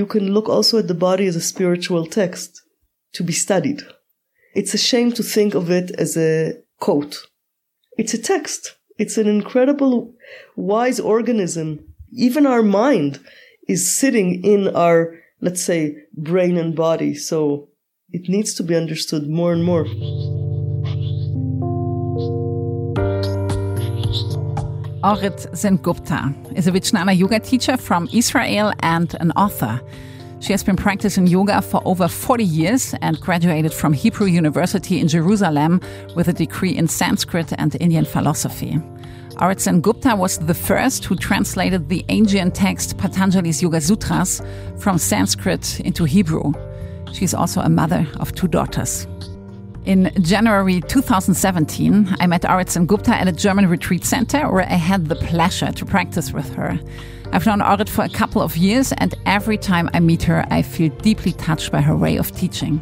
you can look also at the body as a spiritual text to be studied. It's a shame to think of it as a quote. It's a text. It's an incredible, wise organism. Even our mind is sitting in our, let's say, brain and body. So it needs to be understood more and more. Orit Sen-Gupta is a Vijnana yoga teacher from Israel and an author. She has been practicing yoga for over 40 years and graduated from Hebrew University in Jerusalem with a degree in Sanskrit and Indian philosophy. Orit Sen-Gupta was the first who translated the ancient text Patanjali's Yoga Sutras from Sanskrit into Hebrew. She is also a mother of two daughters. In January 2017, I met Orit Sen-Gupta at a German retreat center where I had the pleasure to practice with her. I've known Orit for a couple of years, and every time I meet her, I feel deeply touched by her way of teaching.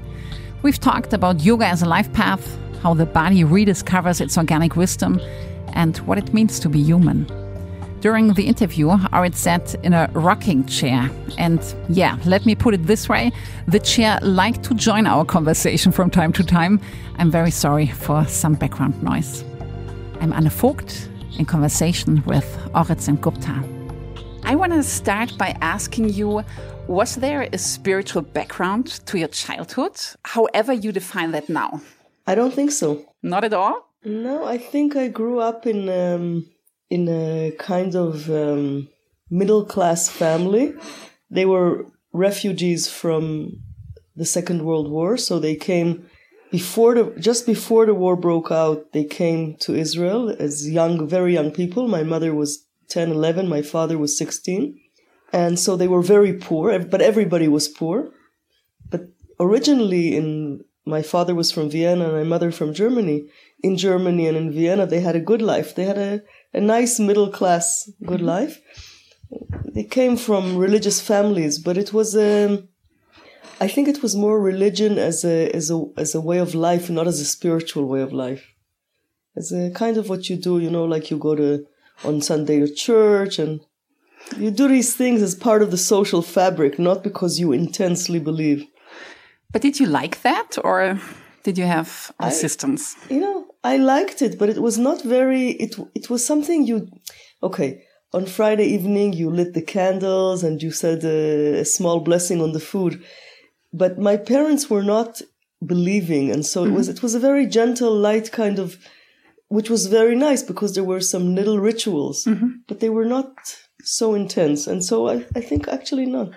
We've talked about yoga as a life path, how the body rediscovers its organic wisdom, and what it means to be human. During the interview, Orit sat in a rocking chair. And yeah, let me put it this way the chair liked to join our conversation from time to time. I'm very sorry for some background noise. I'm Anne Vogt in conversation with Orit Sen-Gupta. I want to start by asking you Was there a spiritual background to your childhood, however you define that now? I don't think so. Not at all? No, I think I grew up in. Um in a kind of um, middle class family. They were refugees from the Second World War, so they came before the just before the war broke out. They came to Israel as young, very young people. My mother was 10, 11. My father was 16. And so they were very poor, but everybody was poor. But originally in my father was from Vienna and my mother from Germany. In Germany and in Vienna, they had a good life. They had a a nice middle class good mm-hmm. life. They came from religious families, but it was a, um, I think it was more religion as a as a as a way of life, not as a spiritual way of life. As a kind of what you do, you know, like you go to on Sunday to church and you do these things as part of the social fabric, not because you intensely believe. But did you like that, or did you have assistance? I, you know, I liked it, but it was not very. It it was something you. Okay, on Friday evening you lit the candles and you said a, a small blessing on the food, but my parents were not believing, and so mm-hmm. it was. It was a very gentle, light kind of, which was very nice because there were some little rituals, mm-hmm. but they were not so intense, and so I I think actually not.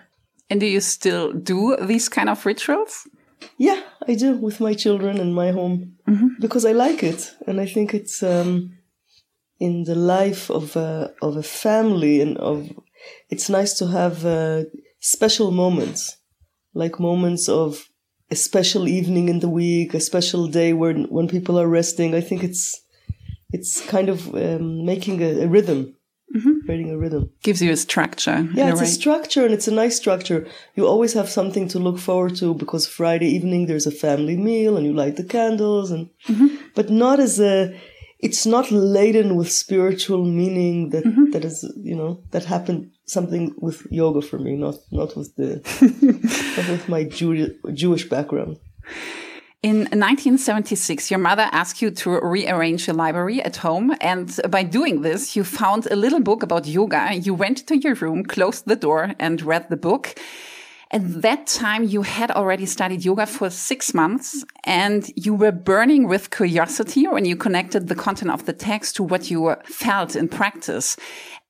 And do you still do these kind of rituals? Yeah, I do with my children and my home mm-hmm. because I like it, and I think it's um, in the life of a, of a family and of it's nice to have uh, special moments, like moments of a special evening in the week, a special day when when people are resting. I think it's it's kind of um, making a, a rhythm mm-hmm. creating a rhythm. Gives you a structure. Yeah, it's a, a structure and it's a nice structure. You always have something to look forward to because Friday evening there's a family meal and you light the candles and, mm-hmm. but not as a, it's not laden with spiritual meaning that, mm-hmm. that is, you know, that happened something with yoga for me, not, not with the, not with my Jew- Jewish background. In 1976, your mother asked you to rearrange your library at home. And by doing this, you found a little book about yoga. You went to your room, closed the door, and read the book. At that time, you had already studied yoga for six months and you were burning with curiosity when you connected the content of the text to what you felt in practice.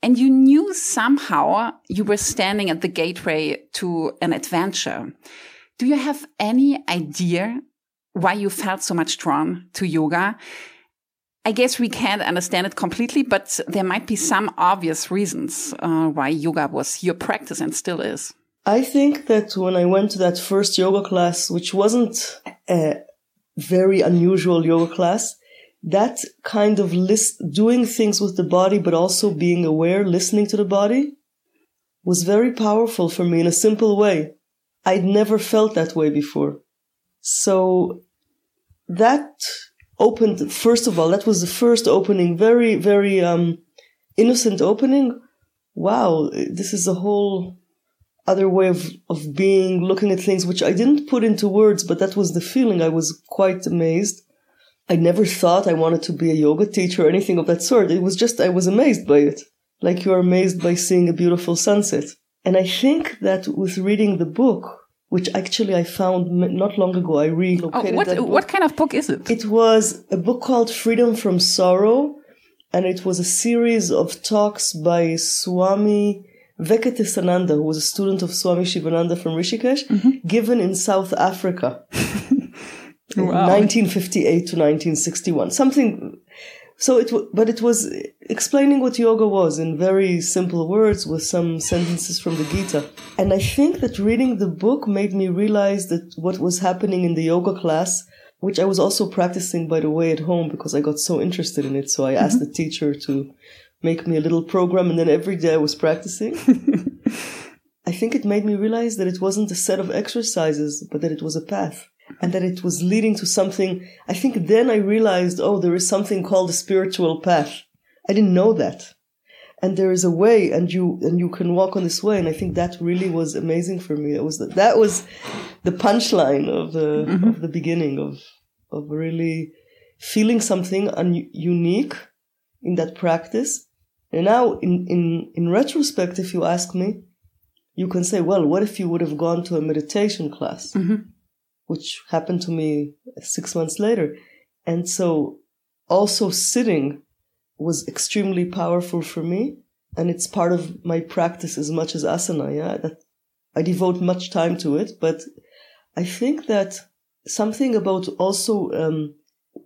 And you knew somehow you were standing at the gateway to an adventure. Do you have any idea why you felt so much drawn to yoga. I guess we can't understand it completely, but there might be some obvious reasons uh, why yoga was your practice and still is. I think that when I went to that first yoga class, which wasn't a very unusual yoga class, that kind of list, doing things with the body, but also being aware, listening to the body was very powerful for me in a simple way. I'd never felt that way before. So that opened, first of all, that was the first opening, very, very um, innocent opening. Wow, this is a whole other way of, of being, looking at things, which I didn't put into words, but that was the feeling. I was quite amazed. I never thought I wanted to be a yoga teacher or anything of that sort. It was just, I was amazed by it. Like you're amazed by seeing a beautiful sunset. And I think that with reading the book, which actually I found not long ago, I relocated oh, what, that book. What kind of book is it? It was a book called Freedom from Sorrow, and it was a series of talks by Swami Venkatesananda, who was a student of Swami Shivananda from Rishikesh, mm-hmm. given in South Africa. wow. 1958 to 1961. Something so it, but it was explaining what yoga was in very simple words with some sentences from the Gita. And I think that reading the book made me realize that what was happening in the yoga class, which I was also practicing by the way at home because I got so interested in it. So I asked mm-hmm. the teacher to make me a little program and then every day I was practicing. I think it made me realize that it wasn't a set of exercises, but that it was a path and that it was leading to something. I think then I realized, oh, there is something called a spiritual path. I didn't know that. And there is a way and you, and you can walk on this way. And I think that really was amazing for me. It was, the, that was the punchline of the, mm-hmm. of the beginning of, of really feeling something un- unique in that practice. And now in, in, in retrospect, if you ask me, you can say, well, what if you would have gone to a meditation class? Mm-hmm which happened to me six months later. And so also sitting was extremely powerful for me. And it's part of my practice as much as asana. Yeah. I devote much time to it, but I think that something about also, um,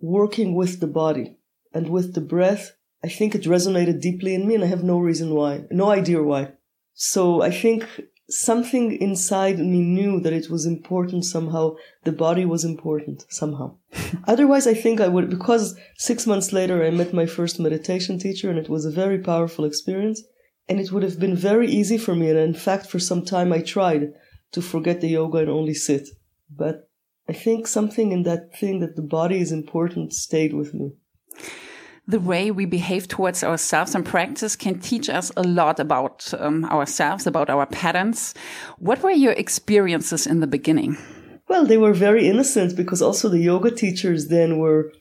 working with the body and with the breath, I think it resonated deeply in me and I have no reason why, no idea why. So I think something inside me knew that it was important somehow. The body was important somehow. Otherwise, I think I would, because six months later I met my first meditation teacher and it was a very powerful experience. And it would have been very easy for me. And in fact, for some time I tried to forget the yoga and only sit. But I think something in that thing that the body is important stayed with me the way we behave towards ourselves and practice can teach us a lot about um, ourselves, about our patterns. What were your experiences in the beginning? Well, they were very innocent because also the yoga teachers then were,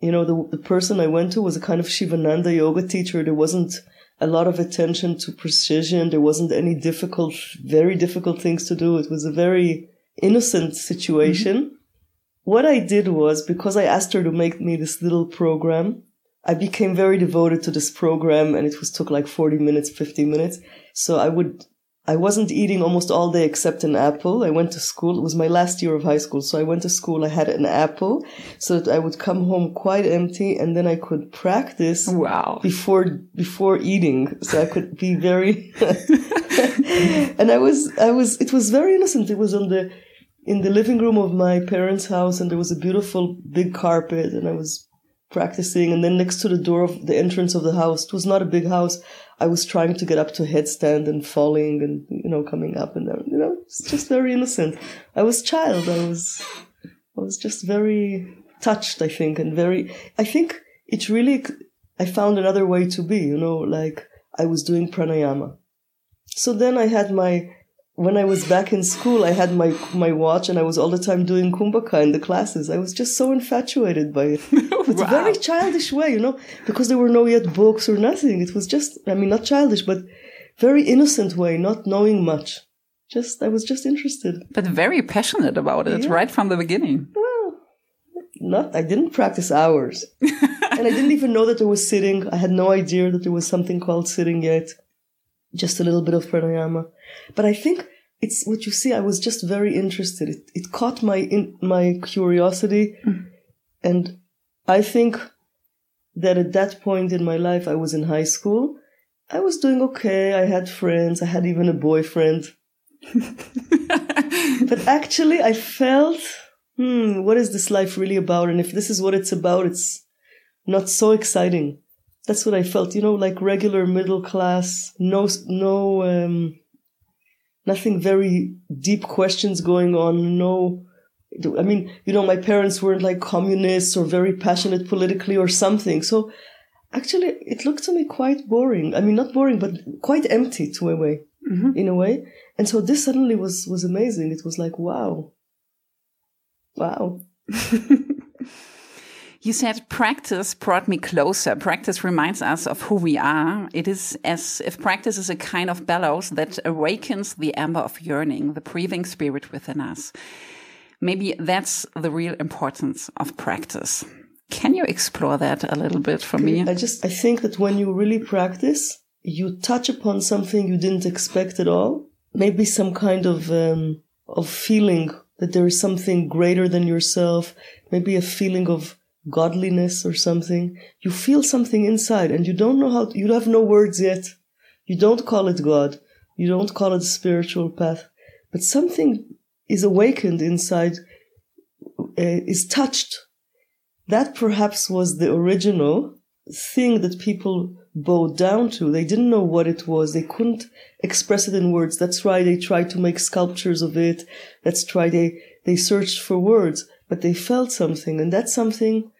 you know, the, the person I went to was a kind of Shivananda yoga teacher. There wasn't a lot of attention to precision. There wasn't any difficult, very difficult things to do. It was a very innocent situation. Mm -hmm. What I did was because I asked her to make me this little program, I became very devoted to this program and it was took like 40 minutes, 50 minutes. So I would, I wasn't eating almost all day except an apple. I went to school. It was my last year of high school. So I went to school. I had an apple so that I would come home quite empty and then I could practice. Wow. Before, before eating. So I could be very, and I was, I was, it was very innocent. It was on the, in the living room of my parents' house and there was a beautiful big carpet and I was practicing. And then next to the door of the entrance of the house, it was not a big house. I was trying to get up to a headstand and falling and, you know, coming up and down, you know, it's just very innocent. I was child. I was, I was just very touched, I think, and very, I think it really, I found another way to be, you know, like I was doing pranayama. So then I had my when I was back in school, I had my my watch and I was all the time doing kumbhaka in the classes. I was just so infatuated by it. It's wow. a very childish way, you know, because there were no yet books or nothing. It was just, I mean, not childish, but very innocent way, not knowing much. Just, I was just interested. But very passionate about it yeah. right from the beginning. Well, not, I didn't practice hours. and I didn't even know that there was sitting. I had no idea that there was something called sitting yet. Just a little bit of pranayama. But I think it's what you see. I was just very interested. It, it caught my in, my curiosity, mm. and I think that at that point in my life, I was in high school. I was doing okay. I had friends. I had even a boyfriend. but actually, I felt, hmm, what is this life really about? And if this is what it's about, it's not so exciting. That's what I felt. You know, like regular middle class. No, no. Um, nothing very deep questions going on. No, I mean, you know, my parents weren't like communists or very passionate politically or something. So actually, it looked to me quite boring. I mean, not boring, but quite empty to a way. mm-hmm. in a way. And so this suddenly was, was amazing. It was like, wow. Wow. You said practice brought me closer. Practice reminds us of who we are. It is as if practice is a kind of bellows that awakens the ember of yearning, the breathing spirit within us. Maybe that's the real importance of practice. Can you explore that a little bit for me? I just, I think that when you really practice, you touch upon something you didn't expect at all. Maybe some kind of, um, of feeling that there is something greater than yourself. Maybe a feeling of godliness or something. You feel something inside and you don't know how, to, you have no words yet. You don't call it God. You don't call it spiritual path, but something is awakened inside, uh, is touched. That perhaps was the original thing that people bowed down to. They didn't know what it was. They couldn't express it in words. That's why they tried to make sculptures of it. That's why they, they searched for words, but they felt something. And that's something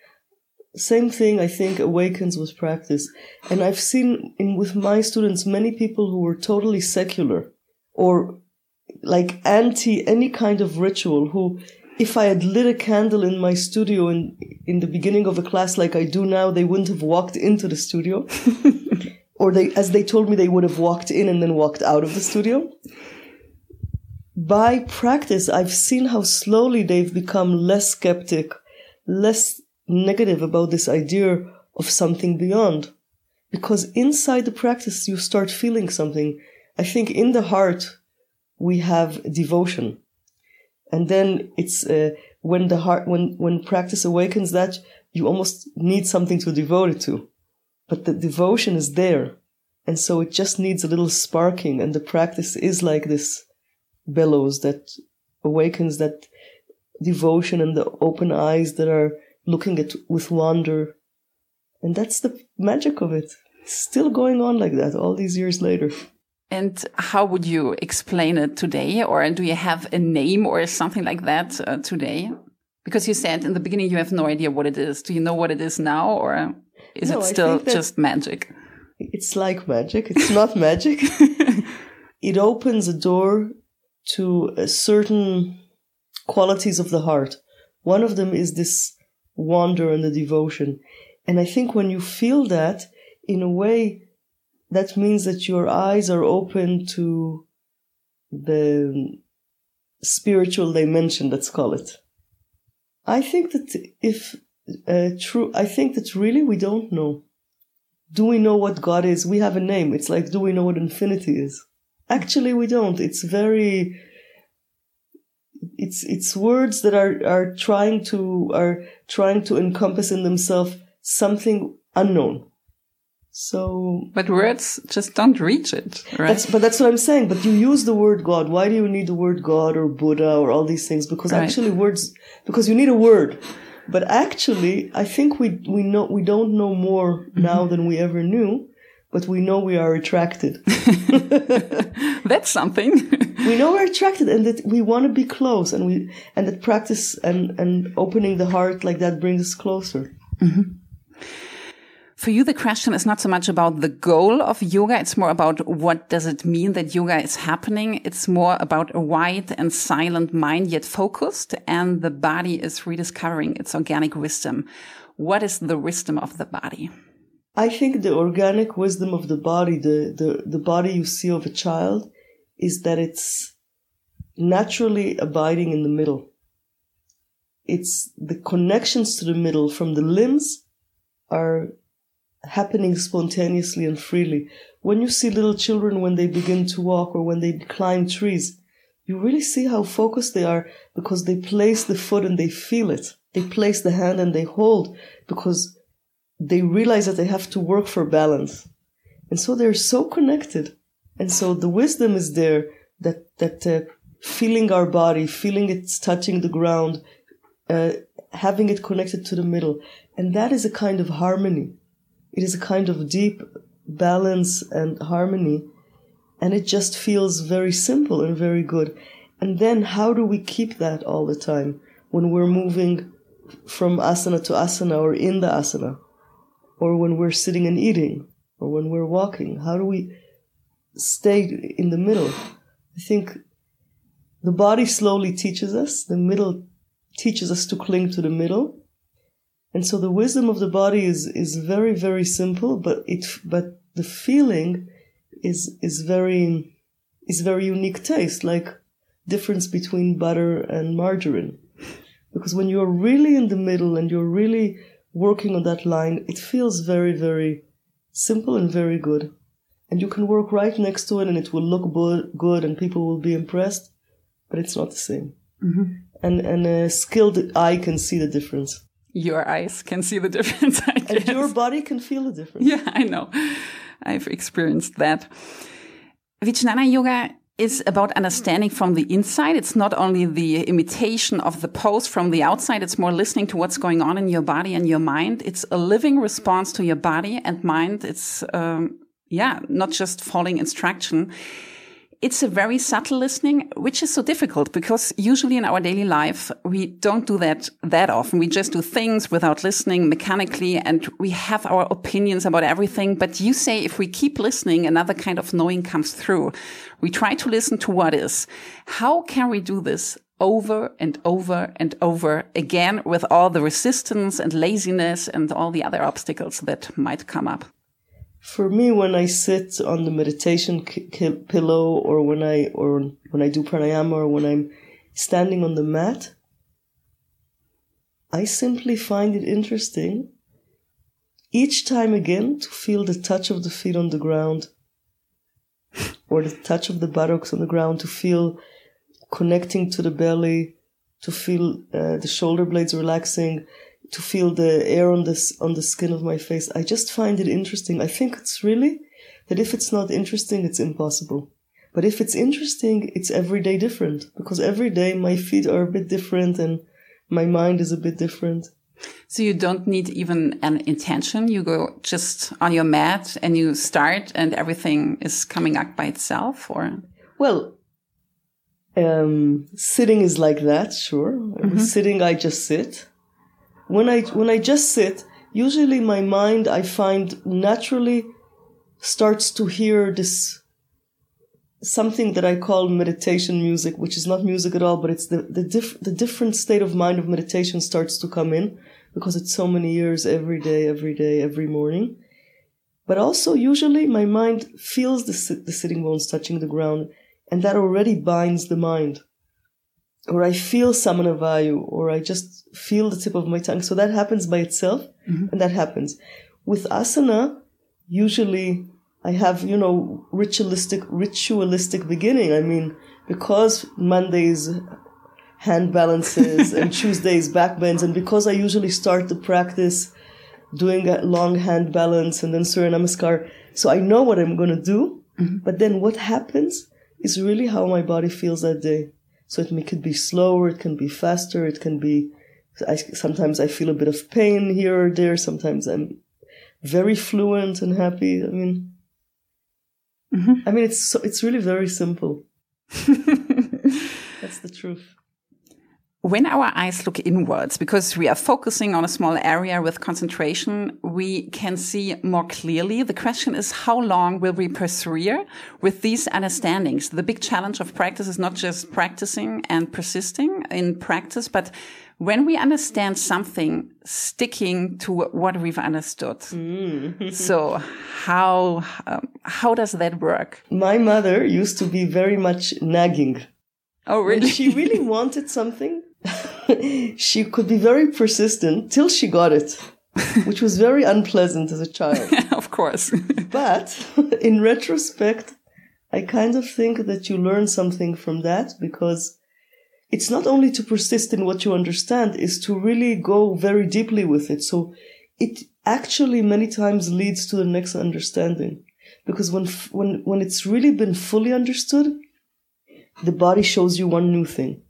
same thing I think awakens with practice. And I've seen in with my students many people who were totally secular or like anti any kind of ritual who if I had lit a candle in my studio in in the beginning of a class like I do now, they wouldn't have walked into the studio. or they as they told me they would have walked in and then walked out of the studio. By practice, I've seen how slowly they've become less skeptic, less negative about this idea of something beyond. Because inside the practice, you start feeling something. I think in the heart, we have devotion. And then it's, uh, when the heart, when, when practice awakens that, you almost need something to devote it to. But the devotion is there. And so it just needs a little sparking. And the practice is like this bellows that awakens that devotion and the open eyes that are looking at with wonder. And that's the magic of it. It's still going on like that all these years later. And how would you explain it today? Or do you have a name or something like that uh, today? Because you said in the beginning you have no idea what it is. Do you know what it is now? Or is no, it still just magic? It's like magic. It's not magic. it opens a door to certain qualities of the heart. One of them is this wonder and the devotion. And I think when you feel that, in a way, that means that your eyes are open to the spiritual dimension, let's call it. I think that if uh, true, I think that really we don't know. Do we know what God is? We have a name. It's like, do we know what infinity is? Actually, we don't. It's very it's it's words that are are trying to are trying to encompass in themselves something unknown. So, but words just don't reach it, right? That's, but that's what I'm saying. But you use the word God. Why do you need the word God or Buddha or all these things? Because right. actually, words because you need a word. But actually, I think we we know we don't know more now than we ever knew but we know we are attracted. That's something. we know we're attracted and that we want to be close and we and that practice and and opening the heart like that brings us closer. Mm -hmm. For you, the question is not so much about the goal of yoga. It's more about what does it mean that yoga is happening. It's more about a wide and silent mind, yet focused, and the body is rediscovering its organic wisdom. What is the wisdom of the body? I think the organic wisdom of the body, the, the, the body you see of a child, is that it's naturally abiding in the middle. It's the connections to the middle from the limbs are happening spontaneously and freely. When you see little children when they begin to walk or when they climb trees, you really see how focused they are because they place the foot and they feel it. They place the hand and they hold because they realize that they have to work for balance. And so they're so connected. And so the wisdom is there that, that uh, feeling our body, feeling it's touching the ground, uh, having it connected to the middle. And that is a kind of harmony. It is a kind of deep balance and harmony. And it just feels very simple and very good. And then how do we keep that all the time when we're moving from asana to asana or in the asana? Or when we're sitting and eating or when we're walking? How do we stay in the middle. I think the body slowly teaches us, the middle teaches us to cling to the middle. And so the wisdom of the body is, is very, very simple, but it, but the feeling is, is very, is very unique taste, like difference between butter and margarine. Because when you're really in the middle and you're really working on that line, it feels very, very simple and very good. And you can work right next to it and it will look good and people will be impressed, but it's not the same. Mm-hmm. And, and a skilled eye can see the difference. Your eyes can see the difference. and your body can feel the difference. Yeah, I know. I've experienced that. Vijnana Yoga is about understanding from the inside. It's not only the imitation of the pose from the outside. It's more listening to what's going on in your body and your mind. It's a living response to your body and mind. It's, um, yeah, not just following instruction it's a very subtle listening, which is so difficult because usually in our daily life, we don't do that that often. We just do things without listening mechanically and we have our opinions about everything. But you say if we keep listening, another kind of knowing comes through. We try to listen to what is. How can we do this over and over and over again with all the resistance and laziness and all the other obstacles that might come up? For me when i sit on the meditation pillow or when i or when i do pranayama or when i'm standing on the mat i simply find it interesting each time again to feel the touch of the feet on the ground or the touch of the buttocks on the ground to feel connecting to the belly to feel uh, the shoulder blades relaxing to feel the air on this on the skin of my face. I just find it interesting. I think it's really that if it's not interesting, it's impossible. But if it's interesting, it's every day different because every day my feet are a bit different and my mind is a bit different. So you don't need even an intention. You go just on your mat and you start and everything is coming up by itself or? Well, um, sitting is like that, sure. Mm -hmm. Sitting, I just sit when I when I just sit, usually my mind I find naturally starts to hear this something that I call meditation music, which is not music at all, but it's the the, diff- the different state of mind of meditation starts to come in because it's so many years every day, every day, every morning. But also, usually, my mind feels the, the sitting bones touching the ground, and that already binds the mind or I feel samana vayu, or I just feel the tip of my tongue. So that happens by itself, mm-hmm. and that happens. With asana, usually I have, you know, ritualistic, ritualistic beginning. I mean, because Mondays hand balances and Tuesdays back bends, and because I usually start the practice doing a long hand balance and then Surya Namaskar, so I know what I'm going to do. Mm-hmm. But then what happens is really how my body feels that day. So it could be slower, it can be faster, it can be. I, sometimes I feel a bit of pain here or there. Sometimes I'm very fluent and happy. I mean, mm-hmm. I mean it's so, it's really very simple. That's the truth when our eyes look inwards, because we are focusing on a small area with concentration, we can see more clearly. The question is, how long will we persevere with these understandings? The big challenge of practice is not just practicing and persisting in practice, but when we understand something, sticking to what we've understood. Mm. so how um, how does that work? My mother used to be very much nagging. Oh, really? When she really wanted something, she could be very persistent till she got it, which was very unpleasant as a child. of course. but in retrospect, I kind of think that you learn something from that because it's not only to persist in what you understand, is to really go very deeply with it. So it actually many times leads to the next understanding. Because when, when, when it's really been fully understood, the body shows you one new thing.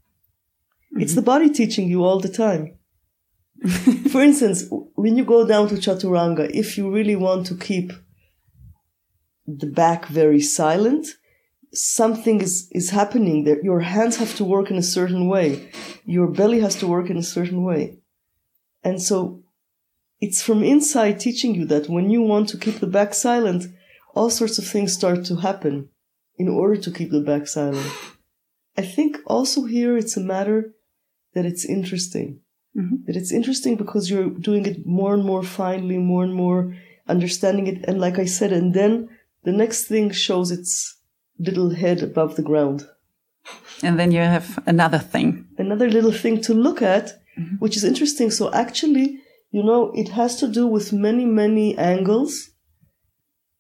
Mm-hmm. It's the body teaching you all the time. For instance, when you go down to chaturanga, if you really want to keep the back very silent, something is, is happening there. Your hands have to work in a certain way. Your belly has to work in a certain way. And so it's from inside teaching you that when you want to keep the back silent, all sorts of things start to happen. in order to keep the back silent. I think also here it's a matter that it's interesting. Mm-hmm. That it's interesting because you're doing it more and more finely, more and more understanding it. And like I said, and then the next thing shows its little head above the ground. And then you have another thing. Another little thing to look at, mm-hmm. which is interesting. So actually, you know, it has to do with many, many angles.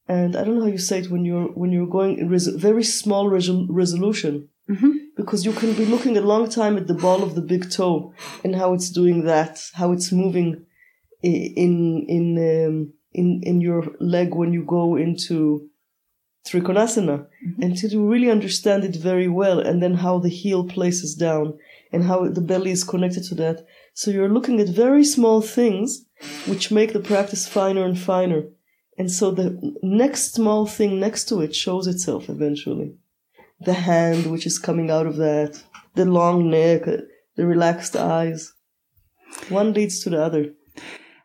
And I don't know how you say it when you're, when you're going in res- very small resol- resolution. Mm-hmm. Because you can be looking a long time at the ball of the big toe and how it's doing that, how it's moving in, in, um, in, in your leg when you go into Trikonasana mm-hmm. and to really understand it very well and then how the heel places down and how the belly is connected to that. So you're looking at very small things which make the practice finer and finer. And so the next small thing next to it shows itself eventually. The hand which is coming out of that, the long neck, the relaxed eyes. One leads to the other.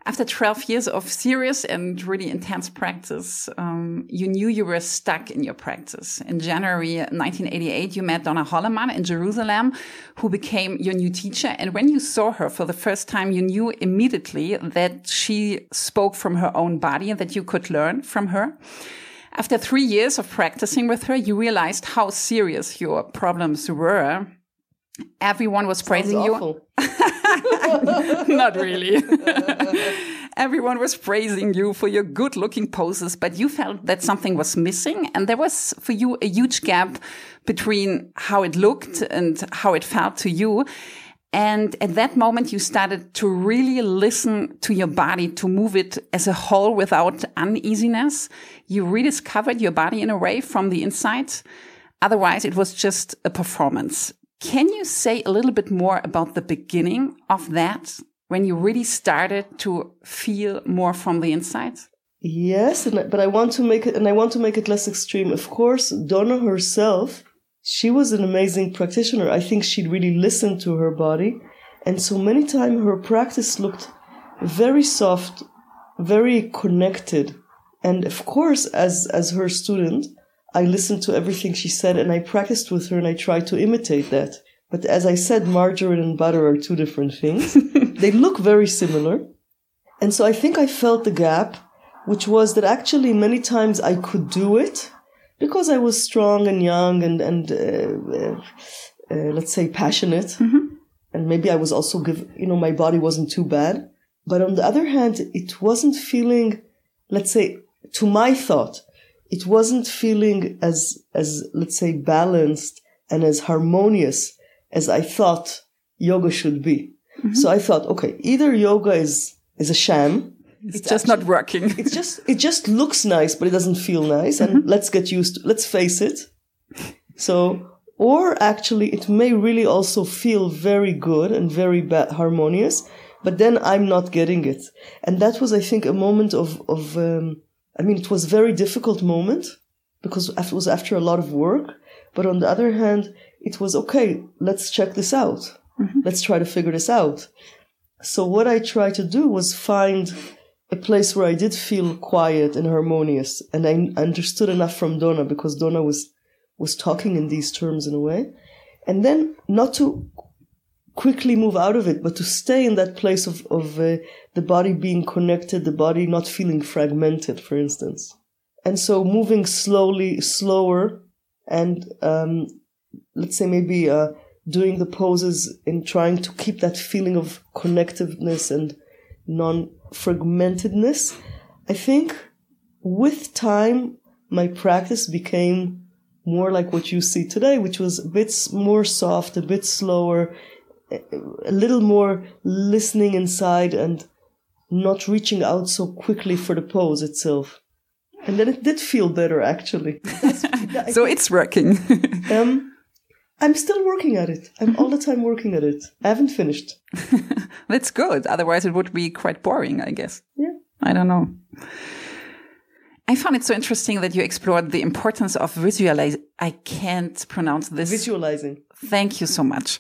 After 12 years of serious and really intense practice, um, you knew you were stuck in your practice. In January 1988, you met Donna Holleman in Jerusalem, who became your new teacher. And when you saw her for the first time, you knew immediately that she spoke from her own body and that you could learn from her. After three years of practicing with her, you realized how serious your problems were. Everyone was Sounds praising awful. you. Not really. Everyone was praising you for your good looking poses, but you felt that something was missing. And there was for you a huge gap between how it looked and how it felt to you. And at that moment, you started to really listen to your body to move it as a whole without uneasiness. You rediscovered your body in a way from the inside. Otherwise, it was just a performance. Can you say a little bit more about the beginning of that when you really started to feel more from the inside? Yes, but I want to make it, and I want to make it less extreme. Of course, Donna herself, she was an amazing practitioner. I think she really listened to her body, and so many times her practice looked very soft, very connected. And of course, as as her student, I listened to everything she said and I practiced with her and I tried to imitate that. But as I said, margarine and butter are two different things. they look very similar. And so I think I felt the gap, which was that actually many times I could do it because I was strong and young and, and uh, uh, uh, let's say passionate. Mm-hmm. And maybe I was also give, you know, my body wasn't too bad. But on the other hand, it wasn't feeling, let's say, to my thought, it wasn't feeling as, as, let's say, balanced and as harmonious as I thought yoga should be. Mm-hmm. So I thought, okay, either yoga is, is a sham. It's, it's just actually, not working. it's just, it just looks nice, but it doesn't feel nice. Mm-hmm. And let's get used to, let's face it. So, or actually it may really also feel very good and very ba- harmonious, but then I'm not getting it. And that was, I think, a moment of, of, um, I mean, it was a very difficult moment because it was after a lot of work. But on the other hand, it was okay, let's check this out. Mm-hmm. Let's try to figure this out. So what I tried to do was find a place where I did feel quiet and harmonious. And I understood enough from Donna because Donna was, was talking in these terms in a way. And then not to quickly move out of it, but to stay in that place of, of uh, the body being connected, the body not feeling fragmented, for instance. And so moving slowly, slower, and um, let's say maybe uh, doing the poses and trying to keep that feeling of connectiveness and non fragmentedness. I think with time, my practice became more like what you see today, which was a bit more soft, a bit slower, a little more listening inside and not reaching out so quickly for the pose itself. And then it did feel better, actually. so it's working. um, I'm still working at it. I'm all the time working at it. I haven't finished. That's good. Otherwise, it would be quite boring, I guess. Yeah. I don't know. I found it so interesting that you explored the importance of visualize. I can't pronounce this. Visualizing. Thank you so much.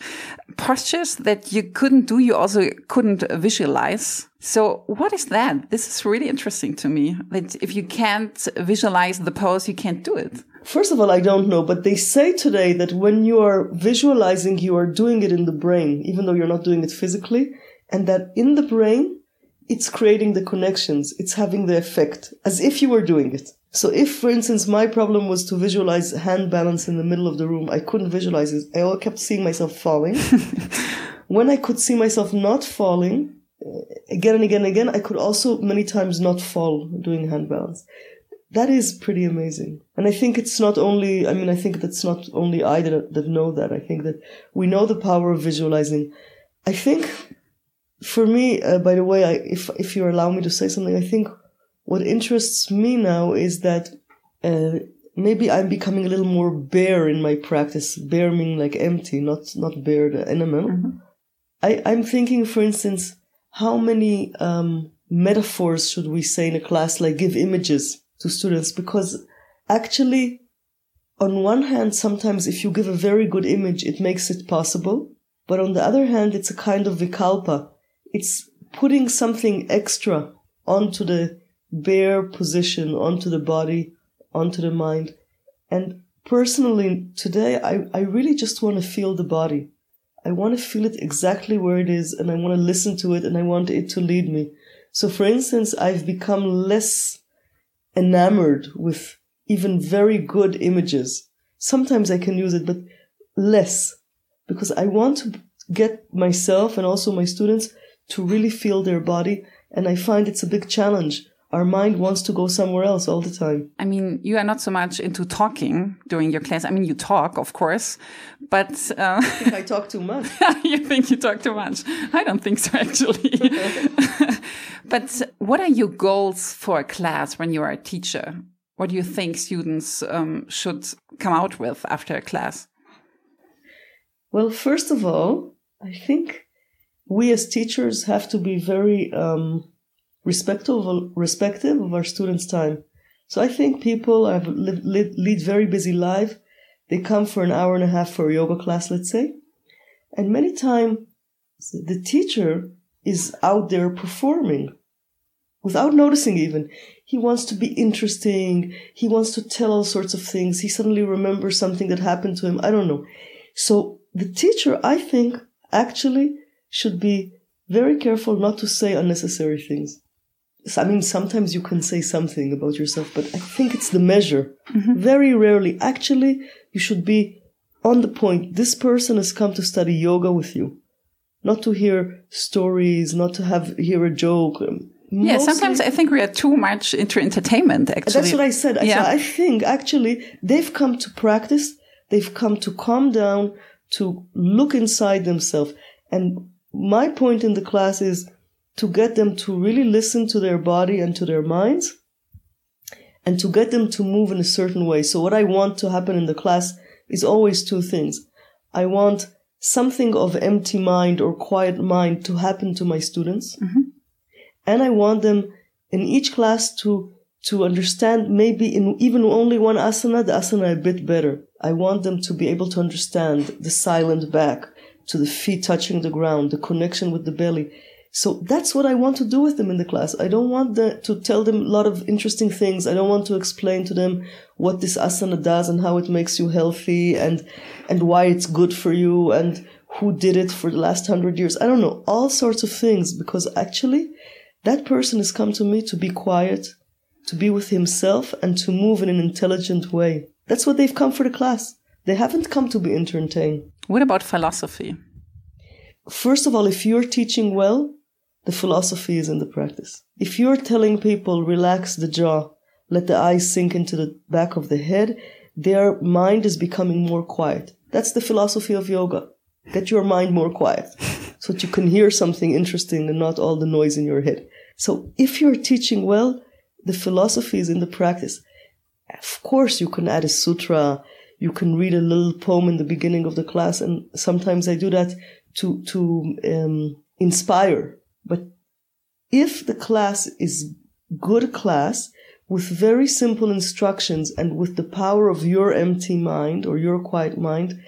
Postures that you couldn't do, you also couldn't visualize. So, what is that? This is really interesting to me. That if you can't visualize the pose, you can't do it. First of all, I don't know, but they say today that when you are visualizing, you are doing it in the brain, even though you're not doing it physically, and that in the brain, it's creating the connections. It's having the effect as if you were doing it. So if, for instance, my problem was to visualize hand balance in the middle of the room, I couldn't visualize it. I all kept seeing myself falling. when I could see myself not falling, again and again and again, I could also many times not fall doing hand balance. That is pretty amazing. And I think it's not only, I mean, I think that's not only I that, that know that. I think that we know the power of visualizing. I think for me, uh, by the way, I, if, if you allow me to say something, I think what interests me now is that, uh, maybe I'm becoming a little more bare in my practice. Bare meaning like empty, not, not bare the animal. Mm-hmm. I, I'm thinking, for instance, how many um, metaphors should we say in a class, like give images to students? Because actually, on one hand, sometimes if you give a very good image, it makes it possible. But on the other hand, it's a kind of vikalpa. It's putting something extra onto the bare position, onto the body, onto the mind. And personally, today, I, I really just want to feel the body. I want to feel it exactly where it is and I want to listen to it and I want it to lead me. So for instance, I've become less enamored with even very good images. Sometimes I can use it, but less because I want to get myself and also my students to really feel their body. And I find it's a big challenge our mind wants to go somewhere else all the time. I mean, you are not so much into talking during your class. I mean, you talk, of course, but uh, I think I talk too much. you think you talk too much? I don't think so, actually. but what are your goals for a class when you are a teacher? What do you think students um, should come out with after a class? Well, first of all, I think we as teachers have to be very um, respective of, respective of our students' time. So I think people have live, lead very busy life. They come for an hour and a half for a yoga class, let's say. And many times the teacher is out there performing without noticing even. He wants to be interesting. He wants to tell all sorts of things. He suddenly remembers something that happened to him. I don't know. So the teacher, I think, actually should be very careful not to say unnecessary things. I mean, sometimes you can say something about yourself, but I think it's the measure. Mm-hmm. Very rarely. Actually, you should be on the point. This person has come to study yoga with you, not to hear stories, not to have hear a joke. Mostly, yeah, sometimes I think we are too much into entertainment. Actually, that's what I said. Yeah. I think actually they've come to practice. They've come to calm down, to look inside themselves. And my point in the class is to get them to really listen to their body and to their minds and to get them to move in a certain way. So what I want to happen in the class is always two things. I want something of empty mind or quiet mind to happen to my students. Mm-hmm. And I want them in each class to, to understand maybe in even only one asana, the asana a bit better. I want them to be able to understand the silent back to the feet touching the ground, the connection with the belly so that's what I want to do with them in the class. I don't want the, to tell them a lot of interesting things. I don't want to explain to them what this asana does and how it makes you healthy and, and why it's good for you and who did it for the last hundred years. I don't know, all sorts of things because actually that person has come to me to be quiet, to be with himself and to move in an intelligent way. That's what they've come for the class. They haven't come to be entertained. What about philosophy? First of all, if you're teaching well, the philosophy is in the practice. If you're telling people relax the jaw, let the eyes sink into the back of the head, their mind is becoming more quiet. That's the philosophy of yoga. Get your mind more quiet so that you can hear something interesting and not all the noise in your head. So if you're teaching well, the philosophy is in the practice. Of course, you can add a sutra. You can read a little poem in the beginning of the class. And sometimes I do that to, to, um, inspire but if the class is good class with very simple instructions and with the power of your empty mind or your quiet mind,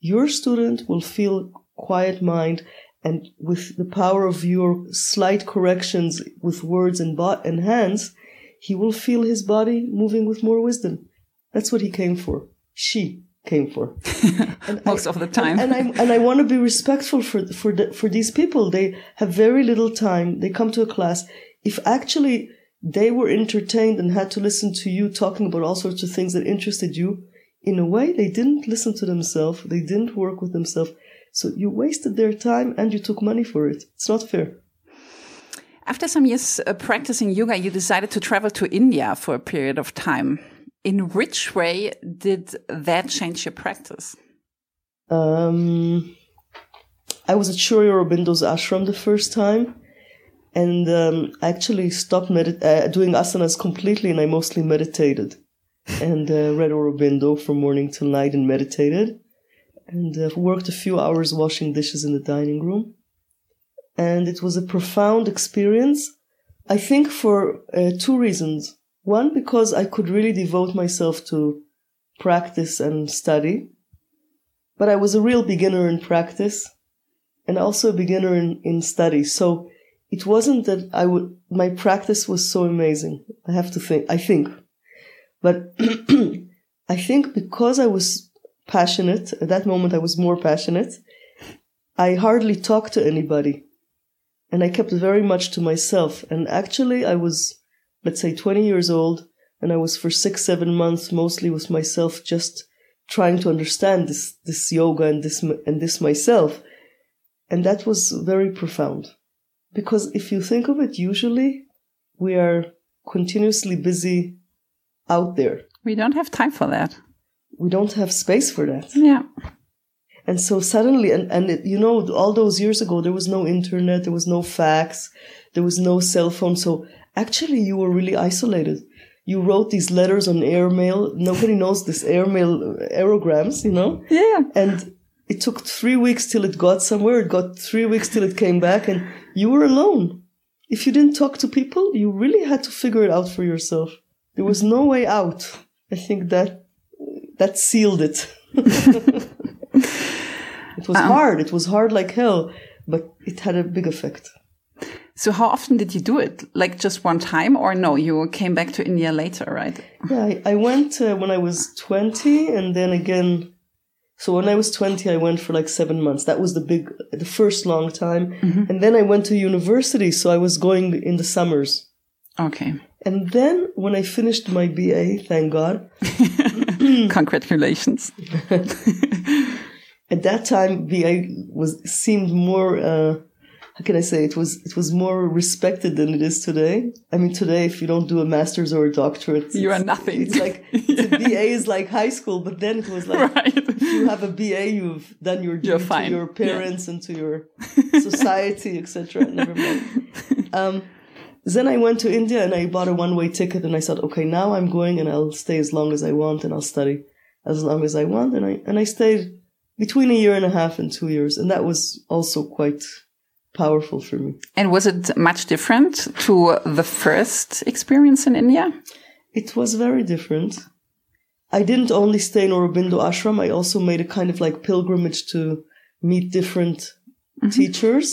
your student will feel quiet mind And with the power of your slight corrections with words and, bo- and hands, he will feel his body moving with more wisdom. That's what he came for. She came for. Most I, of the time. And, and I and I want to be respectful for for the, for these people. They have very little time. They come to a class. If actually they were entertained and had to listen to you talking about all sorts of things that interested you, in a way they didn't listen to themselves. They didn't work with themselves. So you wasted their time and you took money for it. It's not fair. After some years uh, practicing yoga, you decided to travel to India for a period of time. In which way did that change your practice? Um, I was at Sri Aurobindo's ashram the first time, and um, I actually stopped uh, doing asanas completely, and I mostly meditated and uh, read Aurobindo from morning till night and meditated, and uh, worked a few hours washing dishes in the dining room. And it was a profound experience, I think, for uh, two reasons. One, because I could really devote myself to practice and study. But I was a real beginner in practice and also a beginner in, in study. So it wasn't that I would, my practice was so amazing. I have to think, I think. But I think because I was passionate, at that moment I was more passionate, I hardly talked to anybody. And I kept very much to myself. And actually I was let's say 20 years old, and I was for six, seven months mostly with myself, just trying to understand this, this yoga and this, and this myself. And that was very profound. Because if you think of it, usually we are continuously busy out there. We don't have time for that. We don't have space for that. Yeah. And so suddenly, and, and it, you know, all those years ago, there was no internet, there was no fax, there was no cell phone. So actually you were really isolated. You wrote these letters on airmail. Nobody knows this airmail aerograms, you know? Yeah. And it took three weeks till it got somewhere. It got three weeks till it came back and you were alone. If you didn't talk to people, you really had to figure it out for yourself. There was no way out. I think that that sealed it. it was um, hard. It was hard like hell, but it had a big effect. So how often did you do it? Like just one time or no, you came back to India later, right? Yeah, I, I went uh, when I was 20 and then again. So when I was 20, I went for like seven months. That was the big, the first long time. Mm-hmm. And then I went to university. So I was going in the summers. Okay. And then when I finished my BA, thank God. Congratulations. At that time, BA was seemed more uh, how can I say it was it was more respected than it is today. I mean, today if you don't do a master's or a doctorate, you are nothing. It's like yeah. BA is like high school, but then it was like right. if you have a BA, you've done your duty to your parents yeah. and to your society, etc. Never mind. Um, then I went to India and I bought a one way ticket and I said, okay, now I'm going and I'll stay as long as I want and I'll study as long as I want. And I, and I stayed between a year and a half and two years. And that was also quite powerful for me. And was it much different to the first experience in India? It was very different. I didn't only stay in Aurobindo ashram, I also made a kind of like pilgrimage to meet different mm -hmm. teachers.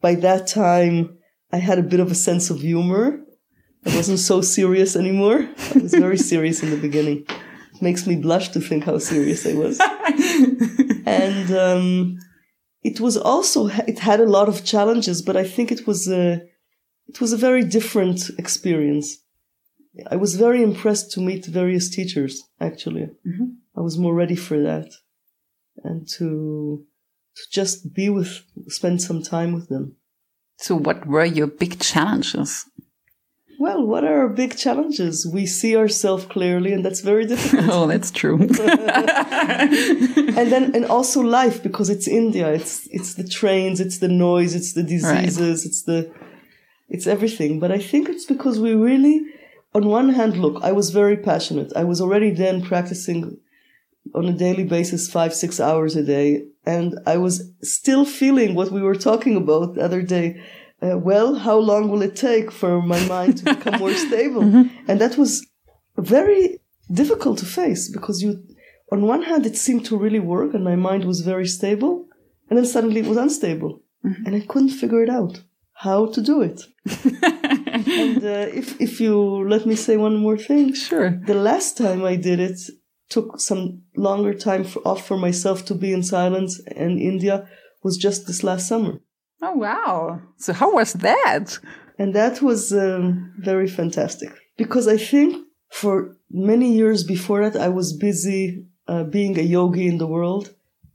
By that time, I had a bit of a sense of humor. I wasn't so serious anymore. I was very serious in the beginning. It makes me blush to think how serious I was. and um, it was also it had a lot of challenges, but I think it was a it was a very different experience. I was very impressed to meet various teachers. Actually, mm-hmm. I was more ready for that, and to to just be with, spend some time with them. So, what were your big challenges? Well, what are our big challenges? We see ourselves clearly, and that's very difficult. oh, that's true. and then, and also life because it's India. It's it's the trains, it's the noise, it's the diseases, right. it's the it's everything. But I think it's because we really, on one hand, look, I was very passionate. I was already then practicing on a daily basis, five six hours a day, and I was still feeling what we were talking about the other day uh, well, how long will it take for my mind to become more stable? Mm-hmm. And that was very difficult to face because you, on one hand, it seemed to really work and my mind was very stable. And then suddenly it was unstable. mm-hmm. and I couldn't figure it out how to do it. and uh, if if you let me say one more thing, sure. The last time I did it took some longer time for, off for myself to be in silence, and India was just this last summer. Oh wow! So how was that? And that was um, very fantastic because I think for many years before that I was busy uh, being a yogi in the world.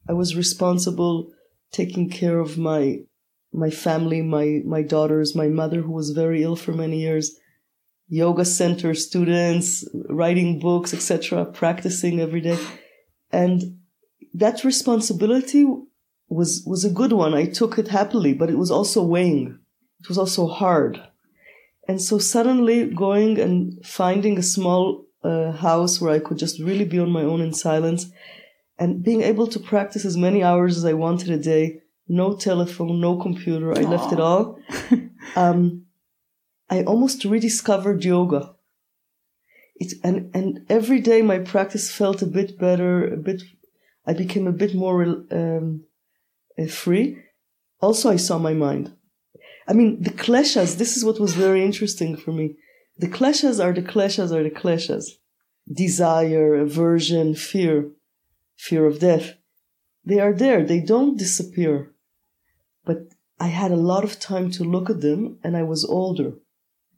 I was responsible taking care of my my family, my my daughters, my mother who was very ill for many years, yoga center students, writing books, etc., practicing every day. And that responsibility was was a good one. I took it happily, but it was also weighing. It was also hard. And so suddenly going and finding a small uh, house where I could just really be on my own in silence and being able to practice as many hours as I wanted a day, no telephone, no computer. I Aww. left it all. um, I almost rediscovered yoga. It, and, and every day my practice felt a bit better, a bit, I became a bit more, um, Uh, free. Also, I saw my mind. I mean, the kleshas, this is what was very interesting for me. The kleshas are the kleshas are the kleshas. Desire, aversion, fear, fear of death. They are there. They don't disappear. But I had a lot of time to look at them and I was older,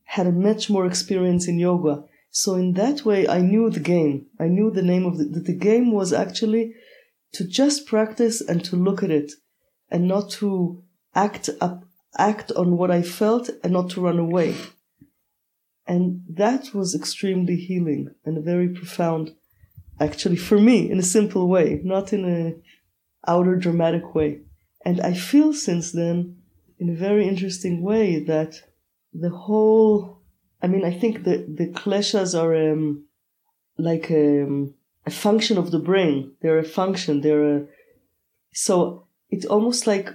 had a much more experience in yoga. So in that way, I knew the game. I knew the name of the, the game was actually to just practice and to look at it and not to act up, act on what I felt and not to run away. And that was extremely healing and very profound, actually, for me, in a simple way, not in a outer dramatic way. And I feel since then, in a very interesting way, that the whole, I mean, I think the, the kleshas are um, like um, a function of the brain. They're a function. They're a, so it's almost like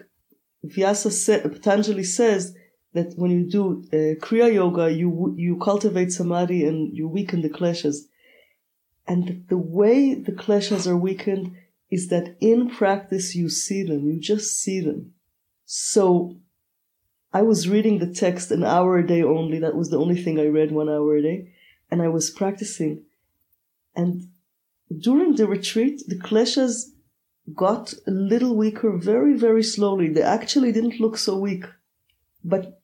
Vyasa sa- Patanjali says that when you do uh, Kriya Yoga, you you cultivate samadhi and you weaken the kleshas. And the way the kleshas are weakened is that in practice you see them, you just see them. So I was reading the text an hour a day only. That was the only thing I read one hour a day. And I was practicing. And during the retreat, the kleshas got a little weaker very, very slowly. They actually didn't look so weak. But